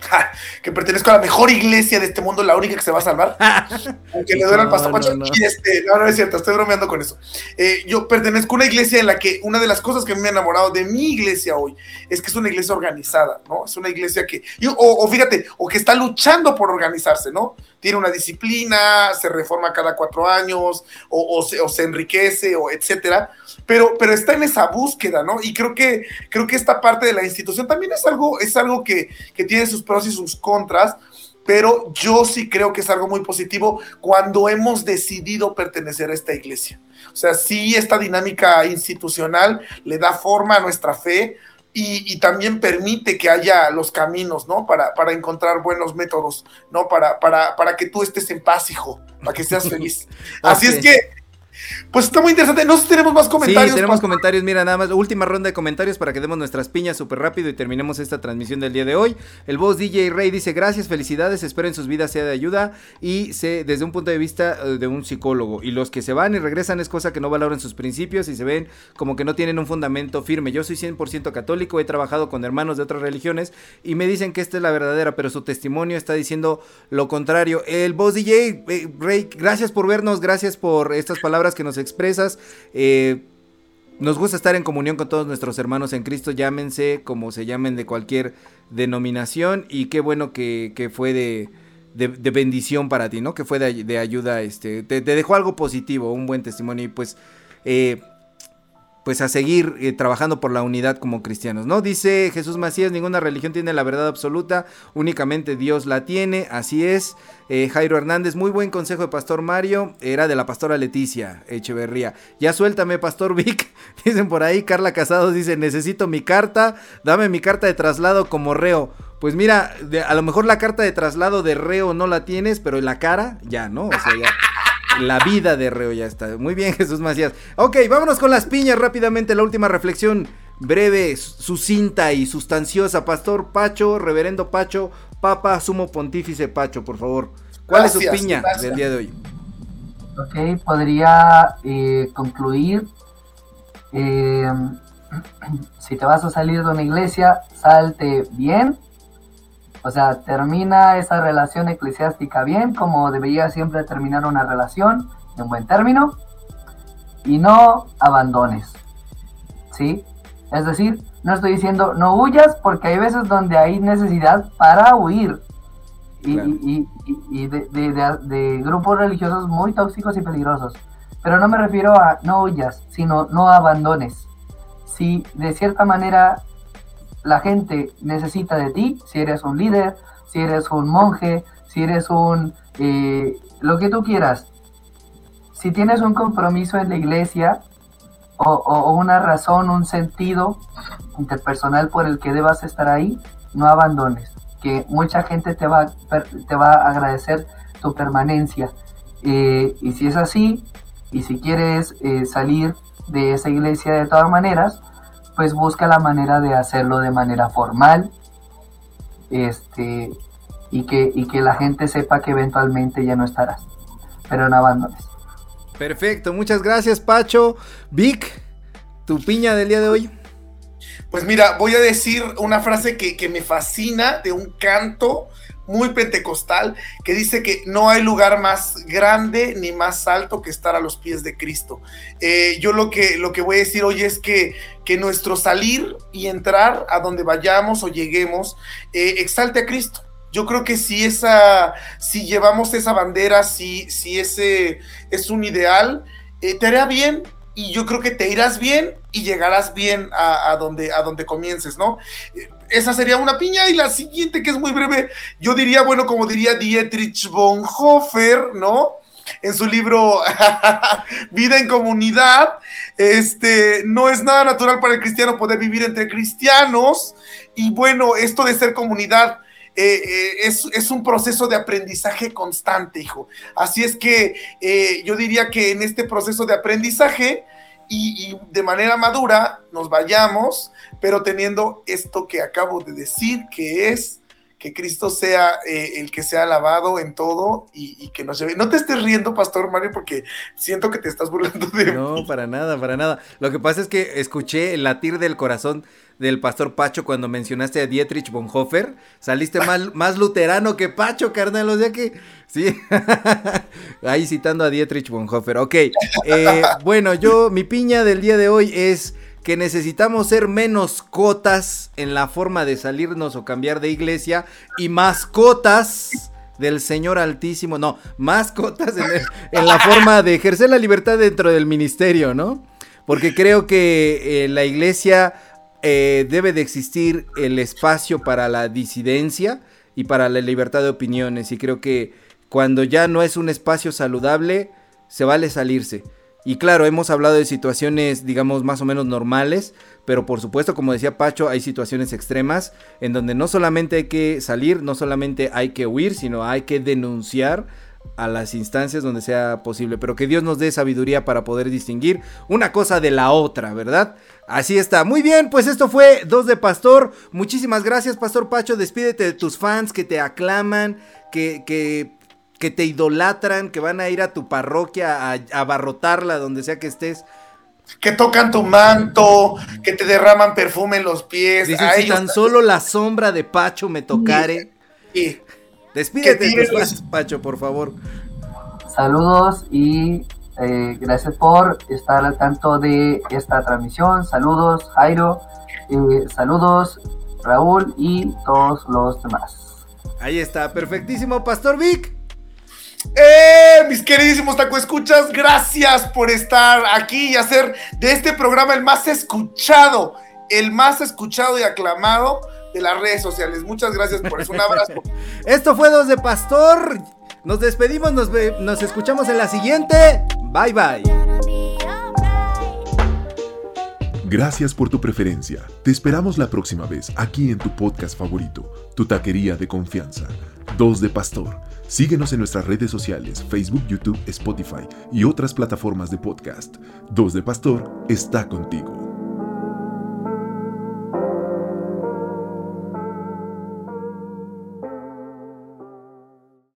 [laughs] que pertenezco a la mejor iglesia de este mundo, la única que se va a salvar. [laughs] Aunque le duele al pastor Pacho. No, este, no, no es cierto, estoy bromeando con eso. Eh, yo pertenezco a una iglesia en la que una de las cosas que me ha enamorado de mi iglesia hoy es que es una iglesia organizada, ¿no? Es una iglesia que, o, fíjate, o que está luchando por organizarse, ¿no? Tiene una disciplina, se reforma cada cuatro años, o, se, o se enriquece, o etcétera pero, pero está en esa búsqueda, ¿no? Y creo que, creo que esta parte de la institución también es algo, es algo que, que tiene sus pros y sus contras, pero yo sí creo que es algo muy positivo cuando hemos decidido pertenecer a esta iglesia. O sea, sí, esta dinámica institucional le da forma a nuestra fe, y, y, también permite que haya los caminos, ¿no? Para, para encontrar buenos métodos, ¿no? Para, para, para que tú estés en paz, hijo, para que seas feliz. [laughs] Así es que pues está muy interesante. No sé si tenemos más comentarios. Sí, tenemos comentarios. Mira, nada más. Última ronda de comentarios para que demos nuestras piñas súper rápido y terminemos esta transmisión del día de hoy. El boss DJ Rey dice: Gracias, felicidades. Espero en sus vidas sea de ayuda. Y sé desde un punto de vista eh, de un psicólogo. Y los que se van y regresan es cosa que no valoran sus principios y se ven como que no tienen un fundamento firme. Yo soy 100% católico. He trabajado con hermanos de otras religiones y me dicen que esta es la verdadera, pero su testimonio está diciendo lo contrario. El boss DJ eh, Rey, gracias por vernos. Gracias por estas palabras que nos expresas. Eh, nos gusta estar en comunión con todos nuestros hermanos en Cristo, llámense como se llamen de cualquier denominación y qué bueno que, fue de, bendición para ti, ¿no? Que fue de, ayuda, este, te, dejó algo positivo, un buen testimonio y pues eh, pues a seguir eh, trabajando por la unidad como cristianos, ¿no? Dice Jesús Macías, ninguna religión tiene la verdad absoluta, únicamente Dios la tiene, así es. Eh, Jairo Hernández, muy buen consejo de Pastor Mario, era de la pastora Leticia Echeverría. Ya suéltame, Pastor Vic, [laughs] dicen por ahí, Carla Casados dice, necesito mi carta, dame mi carta de traslado como reo. Pues mira, a lo mejor la carta de traslado de reo no la tienes, pero la cara ya, ¿no? O sea, ya la vida de reo ya está. Muy bien, [laughs] Jesús Macías. Ok, vámonos con las piñas rápidamente. La última reflexión breve, sucinta y sustanciosa. Pastor Pacho, Reverendo Pacho, Papa Sumo Pontífice Pacho, por favor. ¿Cuál es su piña del día de hoy? Ok, podría eh, concluir. Eh, [clears throat] si te vas a salir de una iglesia, salte bien. O sea, termina esa relación eclesiástica bien, como debería siempre terminar una relación en buen término. Y no abandones. ¿Sí? Es decir, no estoy diciendo no huyas porque hay veces donde hay necesidad para huir. Y, de, grupos religiosos muy tóxicos y peligrosos. Pero no me refiero a no huyas, sino no abandones. Si de cierta manera la gente necesita de ti, si eres un líder, si eres un monje, si eres un... Eh, lo que tú quieras. Si tienes un compromiso en la iglesia, o, una razón, un sentido interpersonal por el que debas estar ahí, no abandones, que mucha gente te va, te va a agradecer tu permanencia. Eh, y si es así, y si quieres eh, salir de esa iglesia de todas maneras, pues busca la manera de hacerlo de manera formal, este, y que, y que la gente sepa que eventualmente ya no estarás, pero no abandones. Perfecto, muchas gracias Pacho. Vic, tu piña del día de hoy. Pues mira, voy a decir una frase que, me fascina de un canto muy pentecostal que dice que no hay lugar más grande ni más alto que estar a los pies de Cristo. Eh, yo lo que, lo que voy a decir hoy es que, que nuestro salir y entrar a donde vayamos o lleguemos eh, exalte a Cristo yo creo que si esa, si llevamos esa bandera, si, si ese es un ideal, eh, te hará bien y yo creo que te irás bien y llegarás bien a, donde, a donde comiences, ¿no? Esa sería una piña y la siguiente que es muy breve, yo diría, bueno, como diría Dietrich Bonhoeffer, ¿no? En su libro [laughs] Vida en Comunidad, este, no es nada natural para el cristiano poder vivir entre cristianos y bueno, esto de ser comunidad eh, eh, es, un proceso de aprendizaje constante, hijo. Así es que eh, yo diría que en este proceso de aprendizaje y, de manera madura nos vayamos, pero teniendo esto que acabo de decir, que es que Cristo sea el que sea alabado en todo y, que nos lleve. No te estés riendo, Pastor Mario, porque siento que te estás burlando de No, para nada, para nada. Lo que pasa es que escuché el latir del corazón del pastor Pacho cuando mencionaste a Dietrich Bonhoeffer. Saliste más, [laughs] más luterano que Pacho, carnal. O sea que, sí. [laughs] Ahí citando a Dietrich Bonhoeffer. Ok. Eh, bueno, yo, mi piña del día de hoy es que necesitamos ser menos cotas en la forma de salirnos o cambiar de iglesia y mascotas del Señor Altísimo, no, mascotas en, en la forma de ejercer la libertad dentro del ministerio, ¿no? Porque creo que eh, la iglesia eh, debe de existir el espacio para la disidencia y para la libertad de opiniones. Y creo que cuando ya no es un espacio saludable, se vale salirse. Y claro, hemos hablado de situaciones, digamos, más o menos normales, pero por supuesto, como decía Pacho, hay situaciones extremas en donde no solamente hay que salir, no solamente hay que huir, sino hay que denunciar a las instancias donde sea posible, pero que Dios nos dé sabiduría para poder distinguir una cosa de la otra, ¿verdad? Así está. Muy bien, pues esto fue Dos de Pastor. Muchísimas gracias, Pastor Pacho. Despídete de tus fans que te aclaman, que, que, que te idolatran, que van a ir a tu parroquia a, abarrotarla donde sea que estés. Que tocan tu manto, que te derraman perfume en los pies. si tan solo la sombra de Pacho me tocare. Despídete de tus fans, Pacho, por favor. Saludos y eh, gracias por estar al tanto de esta transmisión. Saludos, Jairo. Eh, saludos, Raúl y todos los demás. Ahí está, perfectísimo, Pastor Vic. ¡Eh! Mis queridísimos taco escuchas, gracias por estar aquí y hacer de este programa el más escuchado, el más escuchado y aclamado de las redes sociales. Muchas gracias por eso. Un abrazo. [laughs] Esto fue Dos de Pastor. Nos despedimos, nos, nos escuchamos en la siguiente. Bye bye. Gracias por tu preferencia. Te esperamos la próxima vez aquí en tu podcast favorito, tu taquería de confianza. Dos de Pastor. Síguenos en nuestras redes sociales, Facebook, YouTube, Spotify y otras plataformas de podcast. Dos de Pastor está contigo.